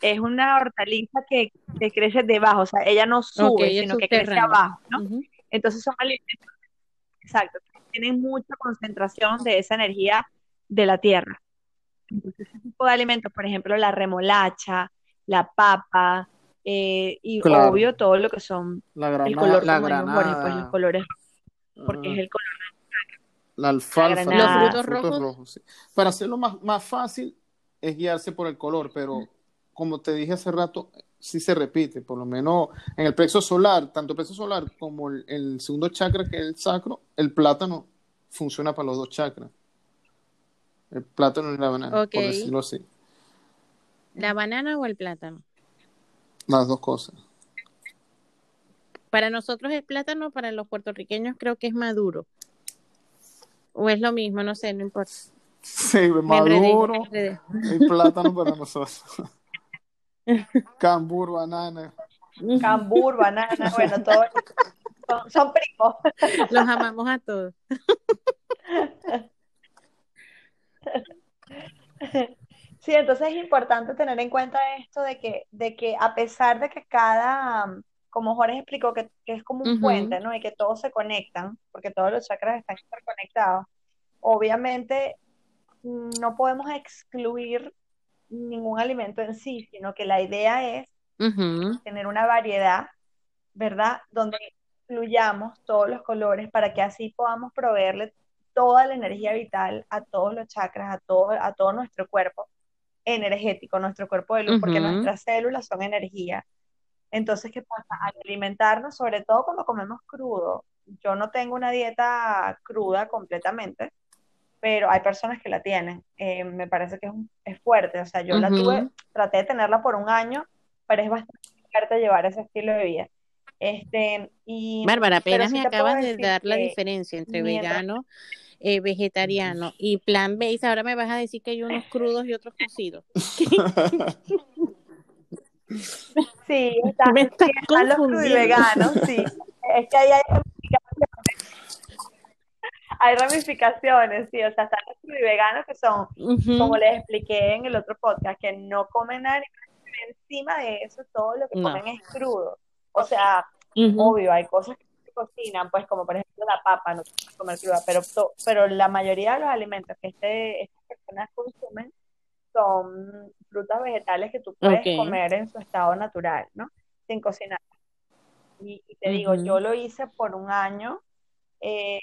es una hortaliza que, crece debajo, o sea, ella no sube, sino que crece abajo, ¿no? Entonces son alimentos, exacto, tienen mucha concentración de esa energía de la tierra. Entonces, ese tipo de alimentos, por ejemplo, la remolacha, la papa, eh, y obvio todo lo que son la granada, el color la granada. pues los colores porque es el color la alfalfa los frutos, rojos, para hacerlo más, más fácil es guiarse por el color pero como te dije hace rato sí se repite por lo menos en el plexo solar tanto el plexo solar como el, segundo chakra que es el sacro el plátano funciona para los dos chakras el plátano y la banana por decirlo así la banana o el plátano las dos cosas. Para nosotros el plátano, para los puertorriqueños creo que es maduro. O es lo mismo, no sé, no importa. Sí, maduro. El plátano para nosotros. (laughs) Cambur, banana. Cambur, banana, bueno, todos son, son primos. Los amamos a todos. (laughs) (laughs) Sí, entonces es importante tener en cuenta esto de que, de que a pesar de que cada, como Jorge explicó, que, es como un puente, ¿no? Y que todos se conectan, porque todos los chakras están interconectados, obviamente no podemos excluir ningún alimento en sí, sino que la idea es tener una variedad, ¿verdad? Donde incluyamos todos los colores para que así podamos proveerle toda la energía vital a todos los chakras, a todo, a todo nuestro cuerpo energético, nuestro cuerpo de luz, porque nuestras células son energía. Entonces, ¿qué pasa? Al alimentarnos, sobre todo cuando comemos crudo, yo no tengo una dieta cruda completamente, pero hay personas que la tienen. Eh, me parece que es, es, fuerte, o sea, yo la tuve, traté de tenerla por un año, pero es bastante fuerte llevar ese estilo de vida. Este, y, Bárbara, apenas me acabas de dar la diferencia entre vegano eh, vegetariano y plan B, ahora me vas a decir que hay unos crudos y otros cocidos. (laughs) Sí, están, los crudos y veganos, sí. Es que ahí hay ramificaciones. Hay ramificaciones, sí, o sea, están los crudos y veganos que son, como les expliqué en el otro podcast, que no comen nada encima de eso todo lo que comen es crudo. O sea, obvio, hay cosas que cocinan, pues como por ejemplo la papa, no comer cruda, pero, pero la mayoría de los alimentos que este, estas personas consumen son frutas vegetales que tú puedes comer en su estado natural, ¿no? Sin cocinar. Y, te digo, yo lo hice por un año. Eh,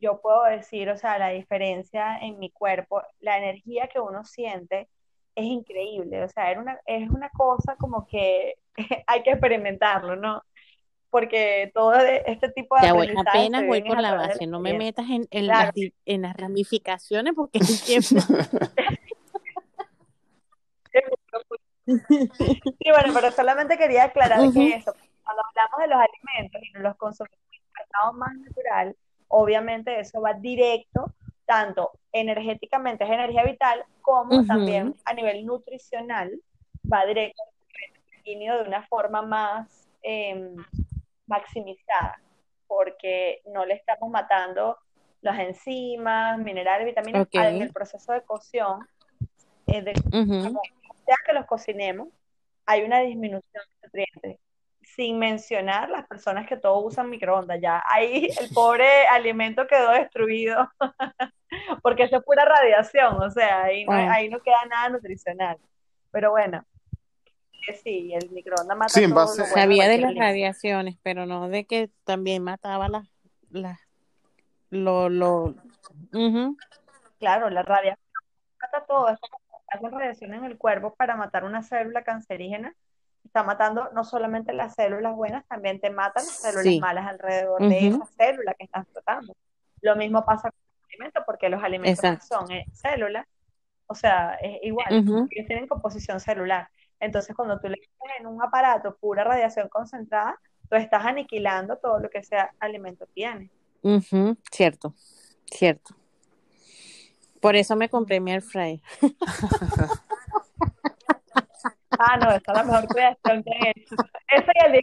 yo puedo decir, o sea, la diferencia en mi cuerpo, la energía que uno siente es increíble, o sea, una, es una cosa como que (laughs) hay que experimentarlo, ¿no? Porque todo este tipo de... Ya voy, apenas voy por la base, no me metas en, en, las, en las ramificaciones porque es (laughs) tiempo. (laughs) sí, bueno, pero solamente quería aclarar que eso, cuando hablamos de los alimentos y los consumimos en estado más natural, obviamente eso va directo, tanto energéticamente es energía vital, como también a nivel nutricional, va directo al de una forma más em, maximizada, porque no le estamos matando las enzimas, minerales, vitaminas en el proceso de cocción, eh, de, sea que los cocinemos, hay una disminución de nutrientes. Sin mencionar las personas que todos usan microondas, ya ahí el pobre alimento quedó destruido, (laughs) porque eso es pura radiación, o sea, ahí no, ah. ahí no queda nada nutricional. Pero bueno, sí, el microondas mata sí, todo Sabía de las radiaciones, pero no de que también mataba las... las lo, lo... Claro, la radiación mata todo, eso hacen radiación en el cuerpo para matar una célula cancerígena, está matando no solamente las células buenas, también te matan las células malas alrededor de esa célula que estás tratando. Lo mismo pasa con los alimentos, porque los alimentos son eh, células, o sea, es igual, ellos tienen composición celular. Entonces, cuando tú le pones en un aparato pura radiación concentrada, tú estás aniquilando todo lo que ese alimento tiene. Cierto, cierto. Por eso me compré mi air fryer. (laughs) ah, no, esa es la mejor creación que he hecho. Ese y el de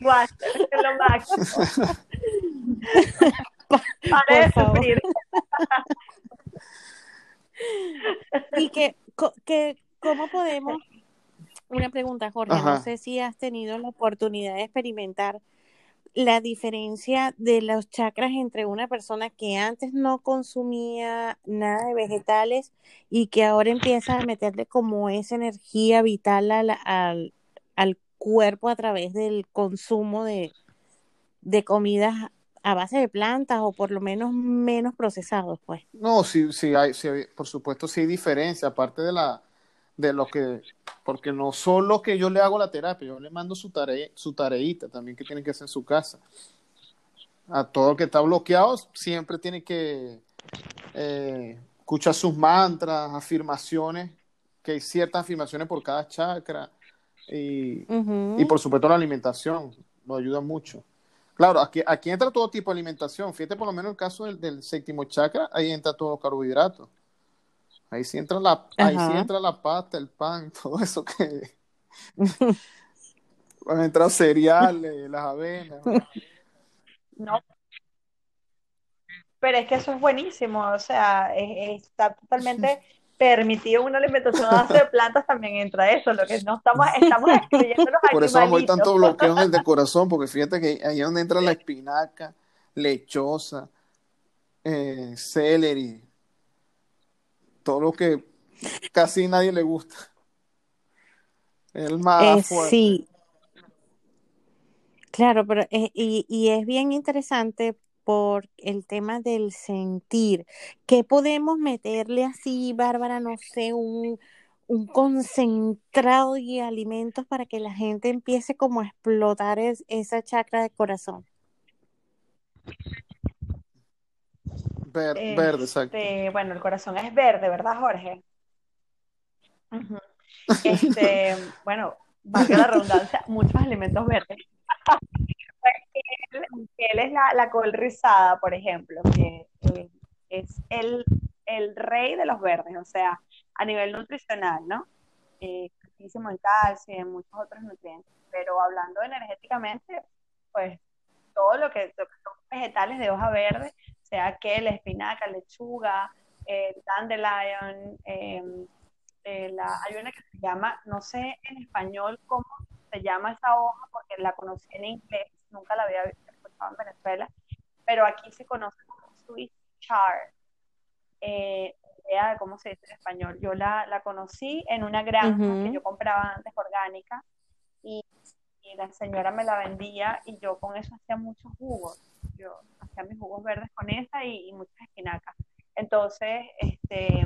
es lo máximo. (laughs) Para sufrir. (laughs) y que, que, ¿cómo podemos? Una pregunta, Jorge. No sé si has tenido la oportunidad de experimentar la diferencia de los chakras entre una persona que antes no consumía nada de vegetales y que ahora empieza a meterle como esa energía vital al, al, cuerpo a través del consumo de, de comidas a base de plantas o por lo menos menos procesados, pues. No, sí, sí hay, sí, por supuesto sí hay diferencia, aparte de la de lo que, porque no solo que yo le hago la terapia, yo le mando su, tarea, su tareita también que tiene que hacer en su casa. A todo el que está bloqueado siempre tiene que eh, escuchar sus mantras, afirmaciones, que hay ciertas afirmaciones por cada chakra y, y por supuesto la alimentación, lo ayuda mucho. Claro, aquí, aquí entra todo tipo de alimentación. Fíjate, por lo menos en el caso del, del séptimo chakra, ahí entra todo carbohidratos. Ahí sí entra la, ahí sí entra la pasta, el pan, (laughs) todo eso que (laughs) van a entrar cereales, las avenas. (laughs) No. Pero es que eso es buenísimo, o sea, está totalmente permitido una alimentación a base de plantas también entra eso, lo que no estamos, estamos excluyendo los Por eso hay tanto bloqueo en el de corazón, porque fíjate que ahí es donde entra la espinaca, lechosa, eh, celery, todo lo que casi nadie le gusta. El más eh, fuerte. Sí. Claro, pero eh, y, y es bien interesante por el tema del sentir. ¿Qué podemos meterle así, Bárbara? No sé, un, un concentrado de alimentos para que la gente empiece como a explotar esa chakra de corazón. Verde, exacto. Este, bueno, el corazón es verde, ¿verdad, Jorge? Este, (laughs) bueno, valga la redundancia, muchos alimentos verdes. (laughs) él, es la, col rizada, por ejemplo, que es el, rey de los verdes, o sea, a nivel nutricional, ¿no? Eh, en calcio y en muchos otros nutrientes. Pero hablando energéticamente, pues todo lo que, lo que son vegetales de hoja verde sea que la espinaca, lechuga, el dandelion, em, eh, la, hay una que se llama, no sé en español cómo se llama esa hoja, porque la conocí en inglés, nunca la había escuchado en Venezuela, pero aquí se conoce como Swiss chard. Eh, idea de cómo se dice en español. Yo la, la conocí en una granja que yo compraba antes orgánica y, la señora me la vendía y yo con eso hacía muchos jugos. Yo hacía mis jugos verdes con esa y, muchas espinacas. Entonces, este,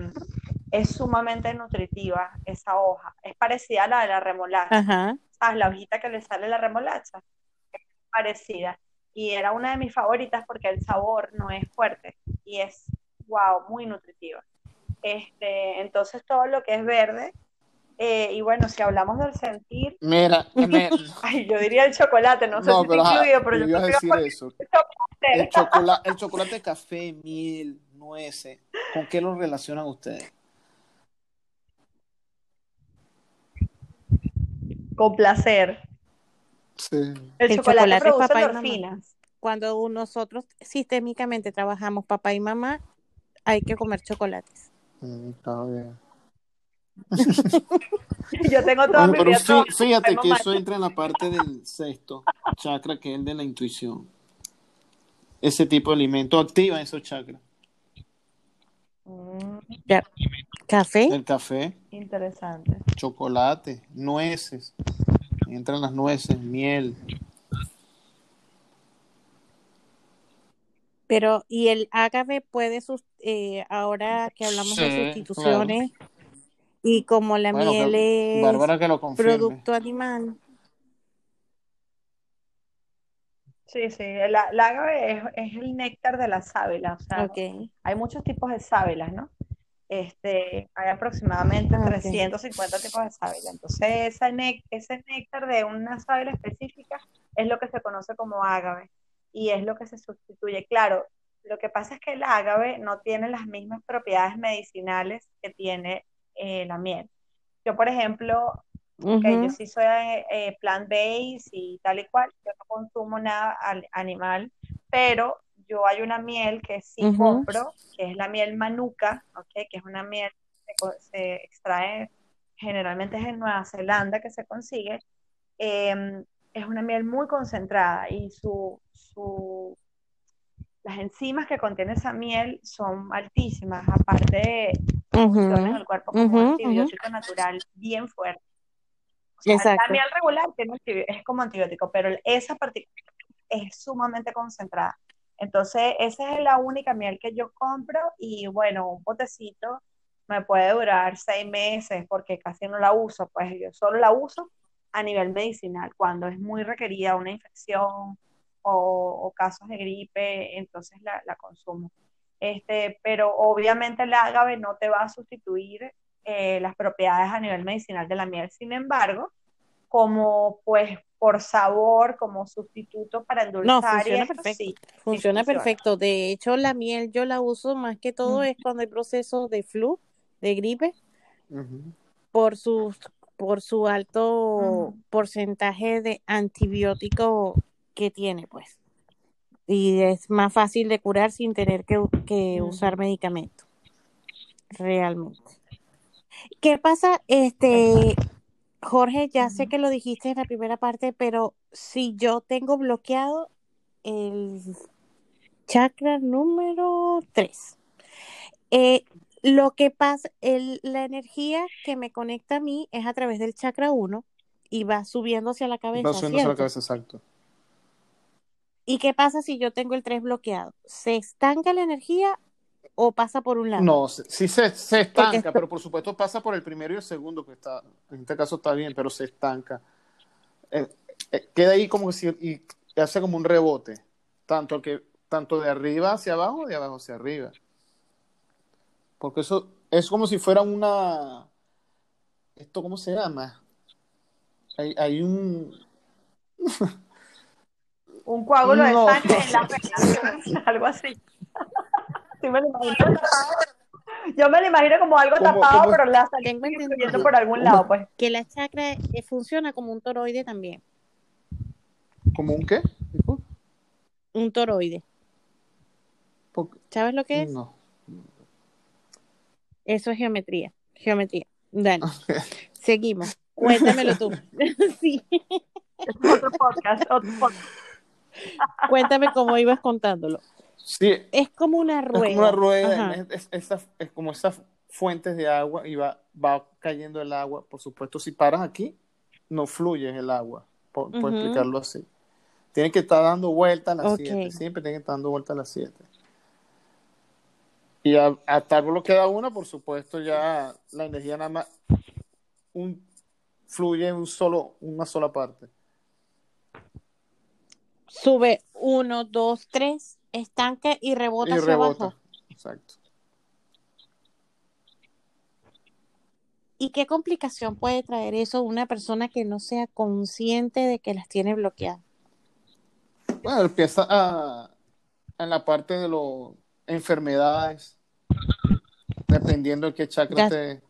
es sumamente nutritiva esa hoja. Es parecida a la de la remolacha. Ajá. ¿Sabes? La hojita que le sale la remolacha. Es parecida. Y era una de mis favoritas porque el sabor no es fuerte y es, wow, muy nutritiva. Este, entonces todo lo que es verde, eh, y bueno, si hablamos del sentir. Mira, (laughs) Ay, yo diría el chocolate, no sé si pero, incluido, pero yo, decir eso. El chocolate, el chocolate, café, miel, nueces, ¿con qué lo relacionan ustedes? Con placer. Sí. El, chocolate, produce endorfinas. Cuando nosotros sistémicamente trabajamos papá y mamá, hay que comer chocolates. Mm, está bien. (laughs) Yo tengo todo pero fíjate que eso entra en la parte del sexto chakra, que es el de la intuición. Ese tipo de alimento activa esos chakras. Mm. ¿Café? El café. Interesante. Chocolate, nueces. Entran las nueces, miel. Pero, ¿y el ágave puede, eh, ahora que hablamos de sustituciones, y como la miel es producto animal? Sí, sí, el, ágave es, el néctar de la sábila, o sea, hay muchos tipos de sábilas, ¿no? Este, hay aproximadamente 350 tipos de sábila. Entonces, ese, ese néctar de una sábila específica es lo que se conoce como ágave y es lo que se sustituye. Claro, lo que pasa es que el ágave no tiene las mismas propiedades medicinales que tiene eh, la miel. Yo, por ejemplo, yo sí soy eh, plant-based y tal y cual, yo no consumo nada animal, pero yo hay una miel que sí compro, que es la miel manuka, okay, que es una miel que se extrae generalmente es en Nueva Zelanda que se consigue. Em, es una miel muy concentrada y su, su, las enzimas que contiene esa miel son altísimas, aparte de funciones del cuerpo como antibiótico natural bien fuerte. la miel regular es como antibiótico, pero esa particular es sumamente concentrada. Entonces, esa es la única miel que yo compro y bueno, un potecito me puede durar seis meses porque casi no la uso, pues yo solo la uso a nivel medicinal, cuando es muy requerida una infección o, casos de gripe, entonces la, consumo. Este, pero obviamente el agave no te va a sustituir eh, las propiedades a nivel medicinal de la miel. Sin embargo, como pues por sabor, como sustituto para endulzar. No, funciona perfecto. funciona, perfecto. De hecho, la miel yo la uso más que todo es cuando hay proceso de flu, de gripe, por sus por su alto porcentaje de antibiótico que tiene, pues. Y es más fácil de curar sin tener que, que usar medicamento. Realmente. ¿Qué pasa? Este, Jorge, ya sé que lo dijiste en la primera parte, pero si yo tengo bloqueado el chakra número 3, eh, lo que pasa, el, la energía que me conecta a mí es a través del chakra 1 y va subiendo hacia la cabeza. Va subiendo hacia la cabeza, exacto. ¿Y qué pasa si yo tengo el 3 bloqueado? ¿Se estanca la energía o pasa por un lado? No, sí se, se estanca, pero por supuesto pasa por el primero y el segundo, que está, en este caso está bien, pero se estanca. Eh, eh, queda ahí como si y hace como un rebote, tanto que tanto de arriba hacia abajo, de abajo hacia arriba. Porque eso es como si fuera una esto cómo se llama? Hay, hay un (laughs) un coágulo de sangre en la (laughs) (laughs) algo así. (laughs) Yo me lo imagino como algo tapado, pero la sangre por algún lado, pues. Que la chakra eh, funciona como un toroide también. ¿Como un qué? Un toroide. ¿Sabes lo que es? No. Eso es geometría. Geometría. Dale. Seguimos. Cuéntamelo tú. sí. otro podcast, otro podcast. Cuéntame cómo ibas contándolo. Sí. Es como una rueda. Es como una rueda, es, como esas fuentes de agua y va, va cayendo el agua. Por supuesto, si paras aquí, no fluye el agua, por, explicarlo así. Tiene que estar dando vuelta a las 7, siempre tiene que estar dando vuelta a las 7. Y a, estar bloqueada una, por supuesto, ya la energía nada más un, fluye en un solo, una sola parte. Sube uno, dos, tres, estanque y rebota y hacia rebota. abajo. Exacto. ¿Y qué complicación puede traer eso a una persona que no sea consciente de que las tiene bloqueadas? Bueno, empieza a, en la parte de las enfermedades, dependiendo de qué chakra te...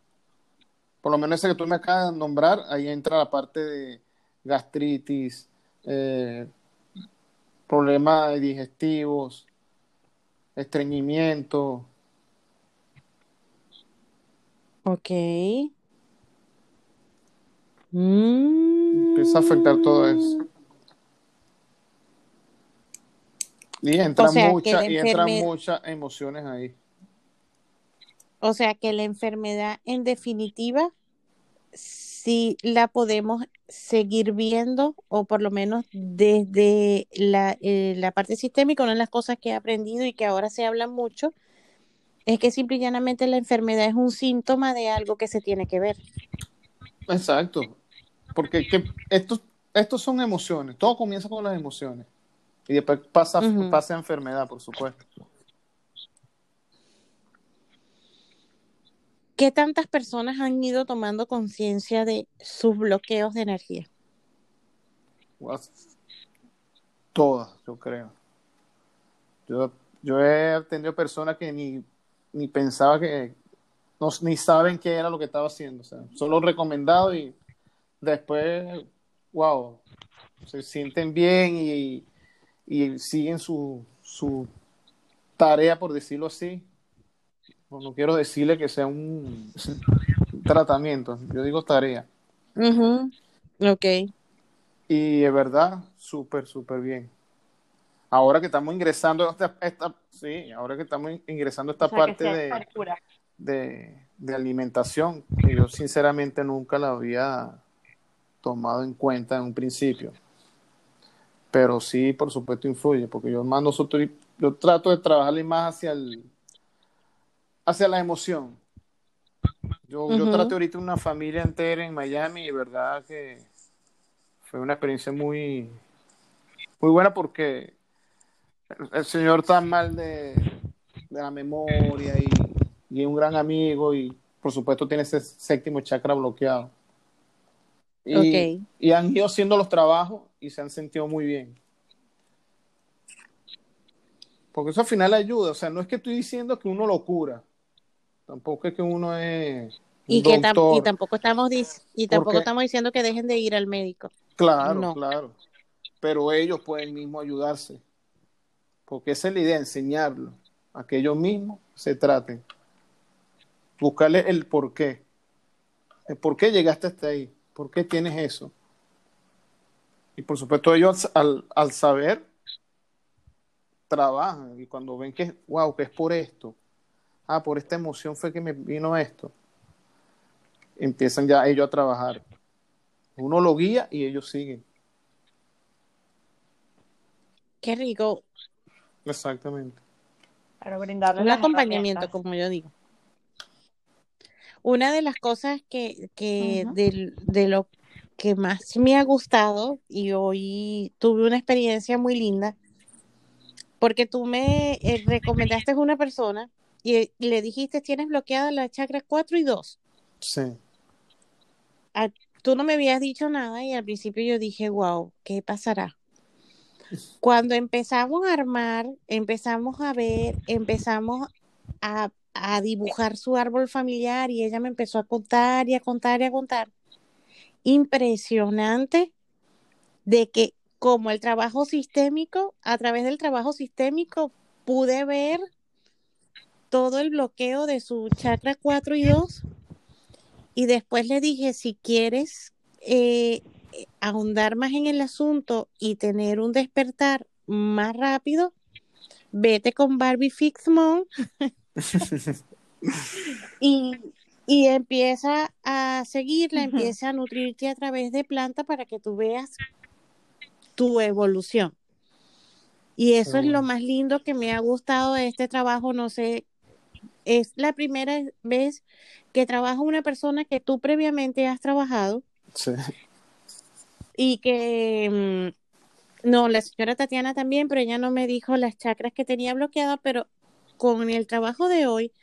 Por lo menos ese que tú me acabas de nombrar, ahí entra la parte de gastritis, eh, problemas digestivos, estreñimiento. Ok. Empieza a afectar todo eso. Y entran, y entran muchas emociones ahí. O sea que la enfermedad en definitiva sí la podemos seguir viendo o por lo menos desde la, eh, la parte sistémica, una de las cosas que he aprendido y que ahora se habla mucho es que simple y llanamente la enfermedad es un síntoma de algo que se tiene que ver. Exacto, porque que estos, estos son emociones, todo comienza con las emociones y después pasa, pasa enfermedad, por supuesto. ¿Qué tantas personas han ido tomando conciencia de sus bloqueos de energía? Todas, yo creo. Yo, he tenido personas que ni, ni pensaba que, no, ni saben qué era lo que estaba haciendo. O sea, solo recomendado y después, wow, se sienten bien y, y siguen su, su tarea, por decirlo así, no, quiero decirle que sea un tratamiento, yo digo tarea. Ok. Y es verdad, súper, súper bien. Ahora que estamos ingresando esta, esta sí, ahora que estamos ingresando esta parte de, de, de, alimentación, que yo sinceramente nunca la había tomado en cuenta en un principio. Pero sí, por supuesto, influye, porque yo mando yo trato de trabajarle más hacia el hacia la emoción. Yo, yo traté ahorita una familia entera en Miami y verdad que fue una experiencia muy, muy buena porque el señor está mal de, la memoria y, y, es un gran amigo y por supuesto tiene ese séptimo chakra bloqueado. Y, y han ido haciendo los trabajos y se han sentido muy bien. Porque eso al final ayuda, o sea, no es que estoy diciendo que uno lo cura, Tampoco es que uno es. y, que y tampoco estamos y tampoco estamos diciendo que dejen de ir al médico. Claro, claro. Pero ellos pueden mismo ayudarse. Porque esa es la idea, enseñarlo. A que ellos mismos se traten. Buscarle el por qué. El por qué llegaste hasta ahí. ¿Por qué tienes eso? Y por supuesto ellos al, al saber trabajan y cuando ven que, wow, que es por esto, ah, por esta emoción fue que me vino esto. Empiezan ya ellos a trabajar. Uno lo guía y ellos siguen. Qué rico. Exactamente. Para brindarle un acompañamiento, como yo digo. Una de las cosas que, que de, de lo que más me ha gustado y hoy tuve una experiencia muy linda porque tú me eh, recomendaste a una persona y, le dijiste, tienes bloqueada la chakra 4 y 2. Sí. tú no me habías dicho nada y al principio yo dije, wow, ¿qué pasará? (laughs) Cuando empezamos a armar, empezamos a ver, empezamos a, a dibujar su árbol familiar y ella me empezó a contar y a contar y a contar. Impresionante de que como el trabajo sistémico, a través del trabajo sistémico pude ver todo el bloqueo de su chakra 4 y 2. Y después le dije, si quieres eh, ahondar más en el asunto y tener un despertar más rápido, vete con Barbie Fixmon (laughs) y, y empieza a seguirla, empieza a nutrirte a través de planta para que tú veas tu evolución. Y eso es lo más lindo que me ha gustado de este trabajo. No sé es la primera vez que trabaja una persona que tú previamente has trabajado. Sí. Y que, mm, no, la señora Tatiana también, pero ella no me dijo las chakras que tenía bloqueadas, pero con el trabajo de hoy,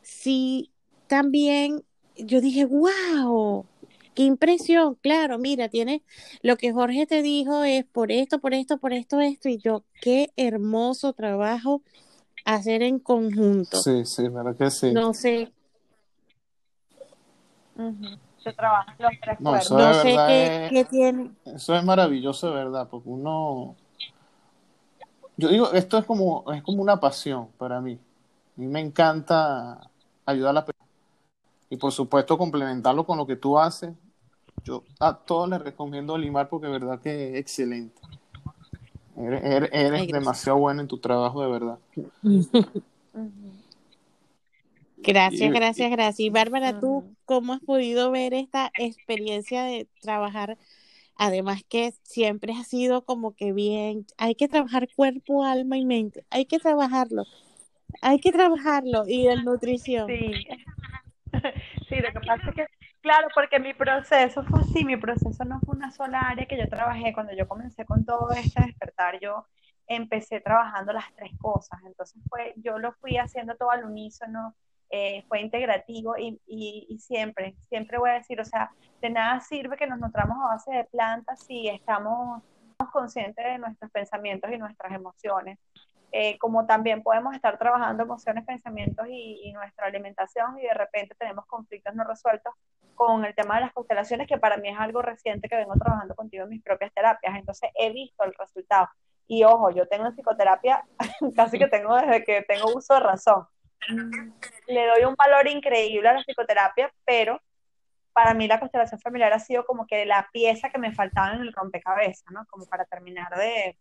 sí, también yo dije, wow, qué impresión, claro, mira, tiene lo que Jorge te dijo es por esto, por esto, por esto, esto, y yo, qué hermoso trabajo hacer en conjunto. Sí, sí, verdad que sí. No sé. Se trabajan los tres no, no sé qué, qué, tiene. Eso es maravilloso, de verdad, porque uno. Yo digo, esto es como, es como una pasión para mí. A mí me encanta ayudar a las personas. Y por supuesto, complementarlo con lo que tú haces. Yo a todos les recomiendo Limar porque de verdad que es excelente. Eres, demasiado bueno en tu trabajo, de verdad. (laughs) Gracias, gracias, gracias. Y Bárbara, ¿tú cómo has podido ver esta experiencia de trabajar? Además que siempre ha sido como que bien, hay que trabajar cuerpo, alma y mente, hay que trabajarlo, hay que trabajarlo y en nutrición. Sí. (laughs) sí, lo que pasa es que Claro, porque mi proceso fue así, mi proceso no fue una sola área que yo trabajé. Cuando yo comencé con todo este despertar, yo empecé trabajando las tres cosas. Entonces fue, yo lo fui haciendo todo al unísono, eh, fue integrativo y, y, siempre, siempre voy a decir, o sea, de nada sirve que nos nutramos a base de plantas si estamos conscientes de nuestros pensamientos y nuestras emociones. Eh, como también podemos estar trabajando emociones, pensamientos y, y, nuestra alimentación y de repente tenemos conflictos no resueltos con el tema de las constelaciones, que para mí es algo reciente que vengo trabajando contigo en mis propias terapias. Entonces he visto el resultado. Y ojo, yo tengo psicoterapia (laughs) casi que tengo desde que tengo uso de razón. Le doy un valor increíble a la psicoterapia, pero para mí la constelación familiar ha sido como que la pieza que me faltaba en el rompecabezas, ¿no? Como para terminar de,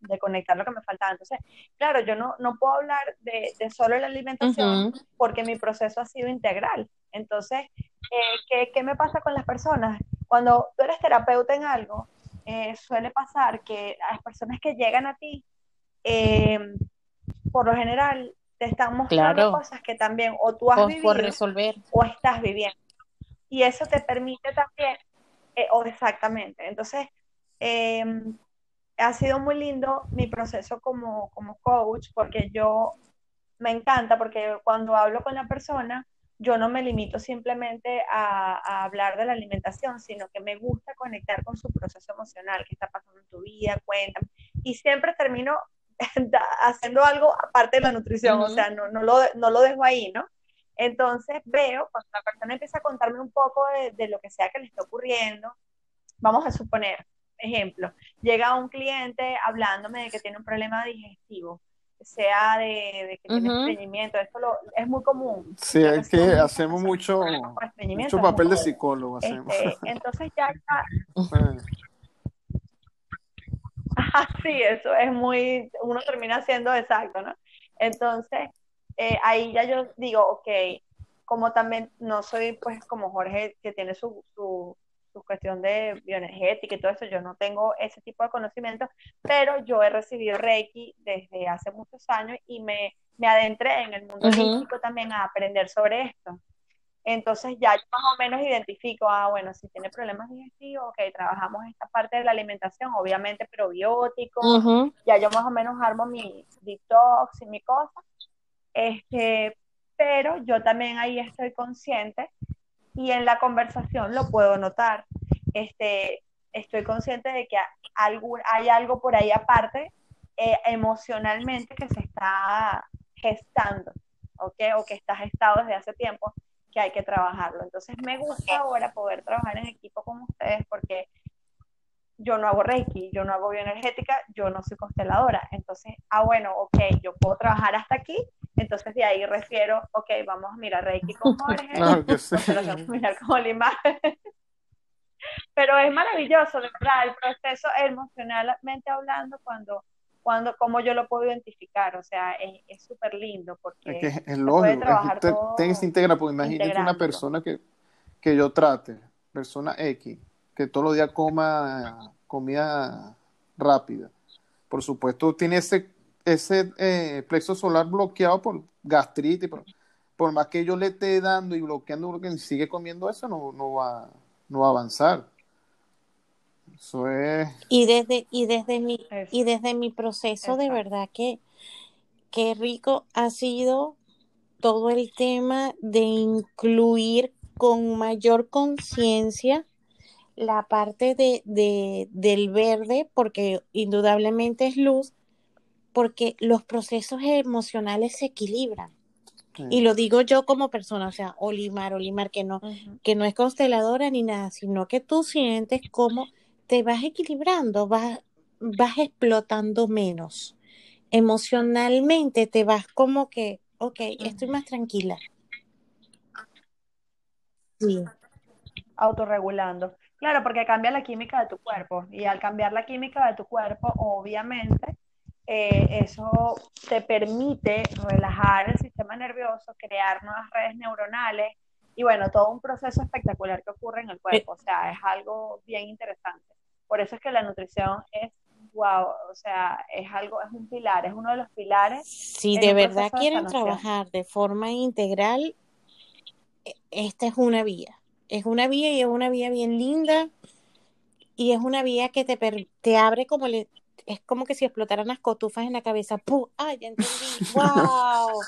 de conectar lo que me faltaba. Entonces, claro, yo no, no puedo hablar de, de solo la alimentación porque mi proceso ha sido integral. Entonces, eh, ¿qué, ¿qué, me pasa con las personas? Cuando tú eres terapeuta en algo, eh, suele pasar que las personas que llegan a ti, eh, por lo general, te están mostrando cosas que también o tú has vivido resolver. o estás viviendo. Y eso te permite también, o exactamente. Entonces, ha sido muy lindo mi proceso como, como coach, porque yo me encanta, porque cuando hablo con la persona, yo no me limito simplemente a, hablar de la alimentación, sino que me gusta conectar con su proceso emocional, qué está pasando en tu vida, cuéntame. Y siempre termino (laughs) haciendo algo aparte de la nutrición, o sea, no, no, lo, no lo dejo ahí, ¿no? Entonces veo, cuando la persona empieza a contarme un poco de, de lo que sea que le está ocurriendo, vamos a suponer, ejemplo, llega un cliente hablándome de que tiene un problema digestivo sea de, que tiene estreñimiento, esto lo, es muy común. Sí, es que hacemos mucho, mucho papel de psicólogo. Hacemos. Este, entonces ya está. (laughs) sí, eso es muy, uno termina siendo exacto, ¿no? Entonces, eh, ahí ya yo digo, ok, como también no soy pues como Jorge que tiene su, su, su cuestión de bioenergética y todo eso, yo no tengo ese tipo de conocimiento, pero yo he recibido Reiki desde hace muchos años y me, me adentré en el mundo uh también a aprender sobre esto. Entonces ya yo más o menos identifico, ah, bueno, si tiene problemas digestivos, ok, trabajamos esta parte de la alimentación, obviamente probióticos, ya yo más o menos armo mi detox y mi cosa, este, pero yo también ahí estoy consciente y en la conversación lo puedo notar. Este, estoy consciente de que hay algo por ahí aparte eh, emocionalmente que se está gestando, ¿ok? O que está gestado desde hace tiempo que hay que trabajarlo. Entonces me gusta ahora poder trabajar en equipo con ustedes porque yo no hago Reiki, yo no hago bioenergética, yo no soy consteladora. Entonces, ah, bueno, ok, yo puedo trabajar hasta aquí entonces de ahí refiero, ok, vamos a mirar Reiki con (laughs) Jorge, claro que sí. vamos a mirar con Lima. (laughs) Pero es maravilloso, de verdad, el proceso emocionalmente hablando cuando cuando cómo yo lo puedo identificar, o sea, es súper lindo porque es, que es lógico, es, se integra, porque imagínate una persona que, que yo trate, persona X, que todos los días coma comida rápida, por supuesto tiene ese ese eh, plexo solar bloqueado por gastritis, por, por, más que yo le esté dando y bloqueando, porque sigue comiendo eso, no, no, va, no va a avanzar. Eso es... Y desde, y desde mi, y desde mi proceso, de verdad que qué rico ha sido todo el tema de incluir con mayor conciencia la parte de, de, del verde, porque indudablemente es luz, porque los procesos emocionales se equilibran. Y lo digo yo como persona, o sea, Olimar, Olimar, que no, que no es consteladora ni nada, sino que tú sientes cómo te vas equilibrando, vas, vas explotando menos. Emocionalmente te vas como que, ok, estoy más tranquila. Sí. Autorregulando. Claro, porque cambia la química de tu cuerpo y al cambiar la química de tu cuerpo, obviamente, eh, eso te permite relajar el sistema nervioso, crear nuevas redes neuronales y bueno, todo un proceso espectacular que ocurre en el cuerpo. O sea, es algo bien interesante. Por eso es que la nutrición es wow, o sea, es algo, es un pilar, es uno de los pilares. Si de verdad quieren trabajar de forma integral, e, esta es una vía es una vía y es una vía bien linda y es una vía que te, te abre como le, es como que si explotaran las cotufas en la cabeza. ¡Pum! ¡Ay, ya entendí! (laughs) ¡Wow!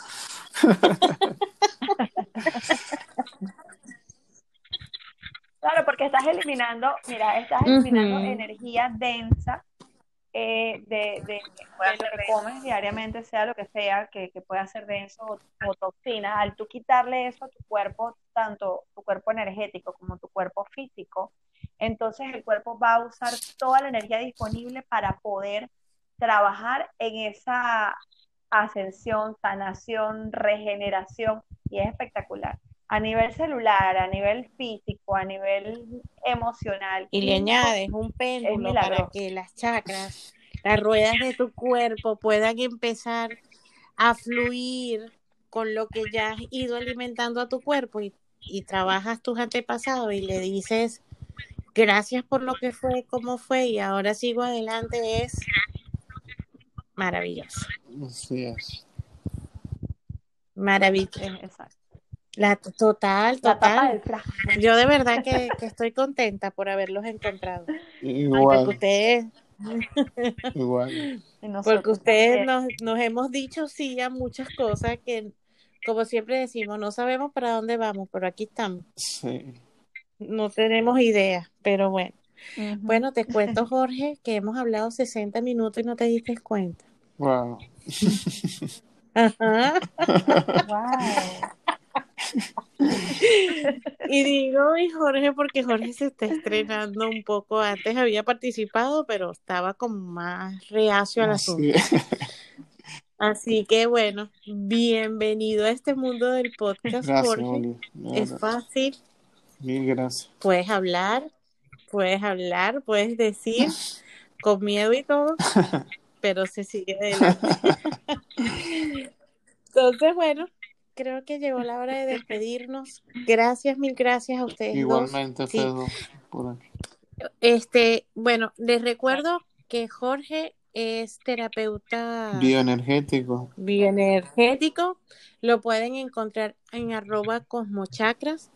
claro, porque estás eliminando, mira, estás eliminando energía densa eh, de, de, lo que comes diariamente, sea lo que sea, que, que pueda ser denso o, toxina, al tú quitarle eso a tu cuerpo, tanto tu cuerpo energético como tu cuerpo físico, entonces el cuerpo va a usar toda la energía disponible para poder trabajar en esa ascensión, sanación, regeneración, y es espectacular a nivel celular, a nivel físico, a nivel emocional. Y le añades un péndulo para que las chakras, las ruedas de tu cuerpo puedan empezar a fluir con lo que ya has ido alimentando a tu cuerpo y, y trabajas tus antepasados y le dices gracias por lo que fue, cómo fue y ahora sigo adelante es maravilloso. Así es. Maravilloso. Exacto. La total, total. Yo de verdad que, estoy contenta por haberlos encontrado. Igual. porque ustedes, Igual. porque ustedes nos, nos hemos dicho sí a muchas cosas que, como siempre decimos, no sabemos para dónde vamos, pero aquí estamos. Sí. No tenemos idea, pero bueno. Bueno, te cuento, Jorge, que hemos hablado 60 minutos y no te diste cuenta. Wow. Ajá. wow. (laughs) y digo y Jorge porque Jorge se está estrenando un poco. Antes había participado, pero estaba como más reacio al asunto. Así que bueno, bienvenido a este mundo del podcast, Jorge. Es fácil. Mil gracias. Puedes hablar, puedes hablar, puedes decir con miedo y todo, (laughs) pero se sigue adelante. (laughs) Entonces, bueno, creo que llegó la hora de (laughs) despedirnos. Gracias, mil gracias a ustedes. Igualmente, Pedro. Este, bueno, les recuerdo que Jorge es terapeuta bioenergético. Bioenergético. Lo pueden encontrar en arroba cosmochakras.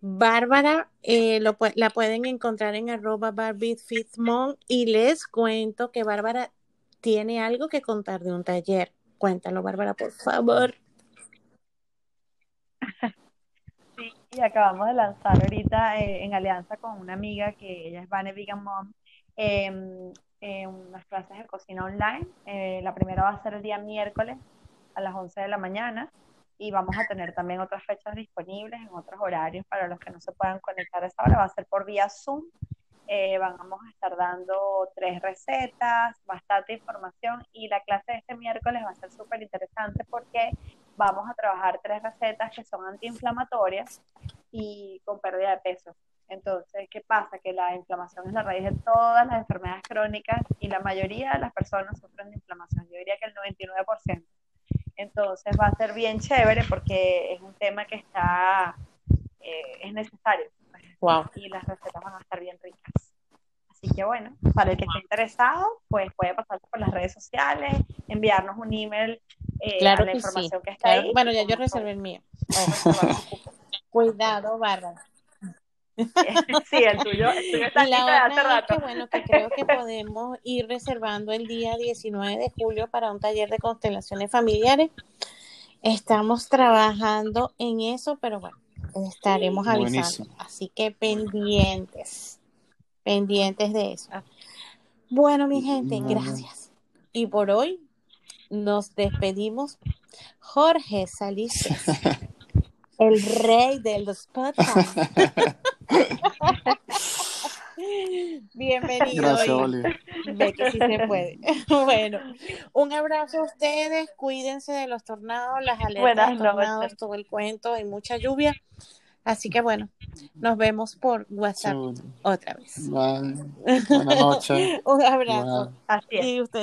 Bárbara eh, lo, la pueden encontrar en arroba barbitfitmon y les cuento que Bárbara tiene algo que contar de un taller. Cuéntalo, Bárbara, por favor. Sí, y acabamos de lanzar ahorita eh, en alianza con una amiga que ella es Vane Vegan Mom, em, unas clases de cocina online. Eh, la primera va a ser el día miércoles a las 11 de la mañana y vamos a tener también otras fechas disponibles en otros horarios para los que no se puedan conectar a esa hora. Va a ser por vía Zoom. Eh, vamos a estar dando tres recetas, bastante información y la clase de este miércoles va a ser súper interesante porque vamos a trabajar tres recetas que son antiinflamatorias y con pérdida de peso. Entonces, ¿qué pasa? Que la inflamación es la raíz de todas las enfermedades crónicas y la mayoría de las personas sufren de inflamación. Yo diría que el 99%. Entonces va a ser bien chévere porque es un tema que está, eh, es necesario. Wow. Y las recetas van a estar bien ricas. Así que bueno, para el que esté interesado, pues puede pasar por las redes sociales, enviarnos un email eh, claro a la información que está ahí. Bueno, ya yo reservé el mío. (laughs) Cuidado, Bárbara. (laughs) sí, el tuyo, el tuyo está la hace rato. Que, bueno, que (laughs) creo que podemos ir reservando el día 19 de julio para un taller de constelaciones familiares. Estamos trabajando en eso, pero bueno, estaremos avisando. Así que pendientes, pendientes de eso. Bueno, mi gente, gracias. Y por hoy nos despedimos. Jorge Saliste, (laughs) el rey de los podcasts. (laughs) Bienvenido. Gracias, Oli. Ve que sí se puede. (laughs) Bueno, un abrazo a ustedes. Cuídense de los tornados, las alertas de tornados, todo el cuento. Hay mucha lluvia. Así que bueno, nos vemos por WhatsApp otra vez. Buenas noches. un abrazo. Así es. Y ustedes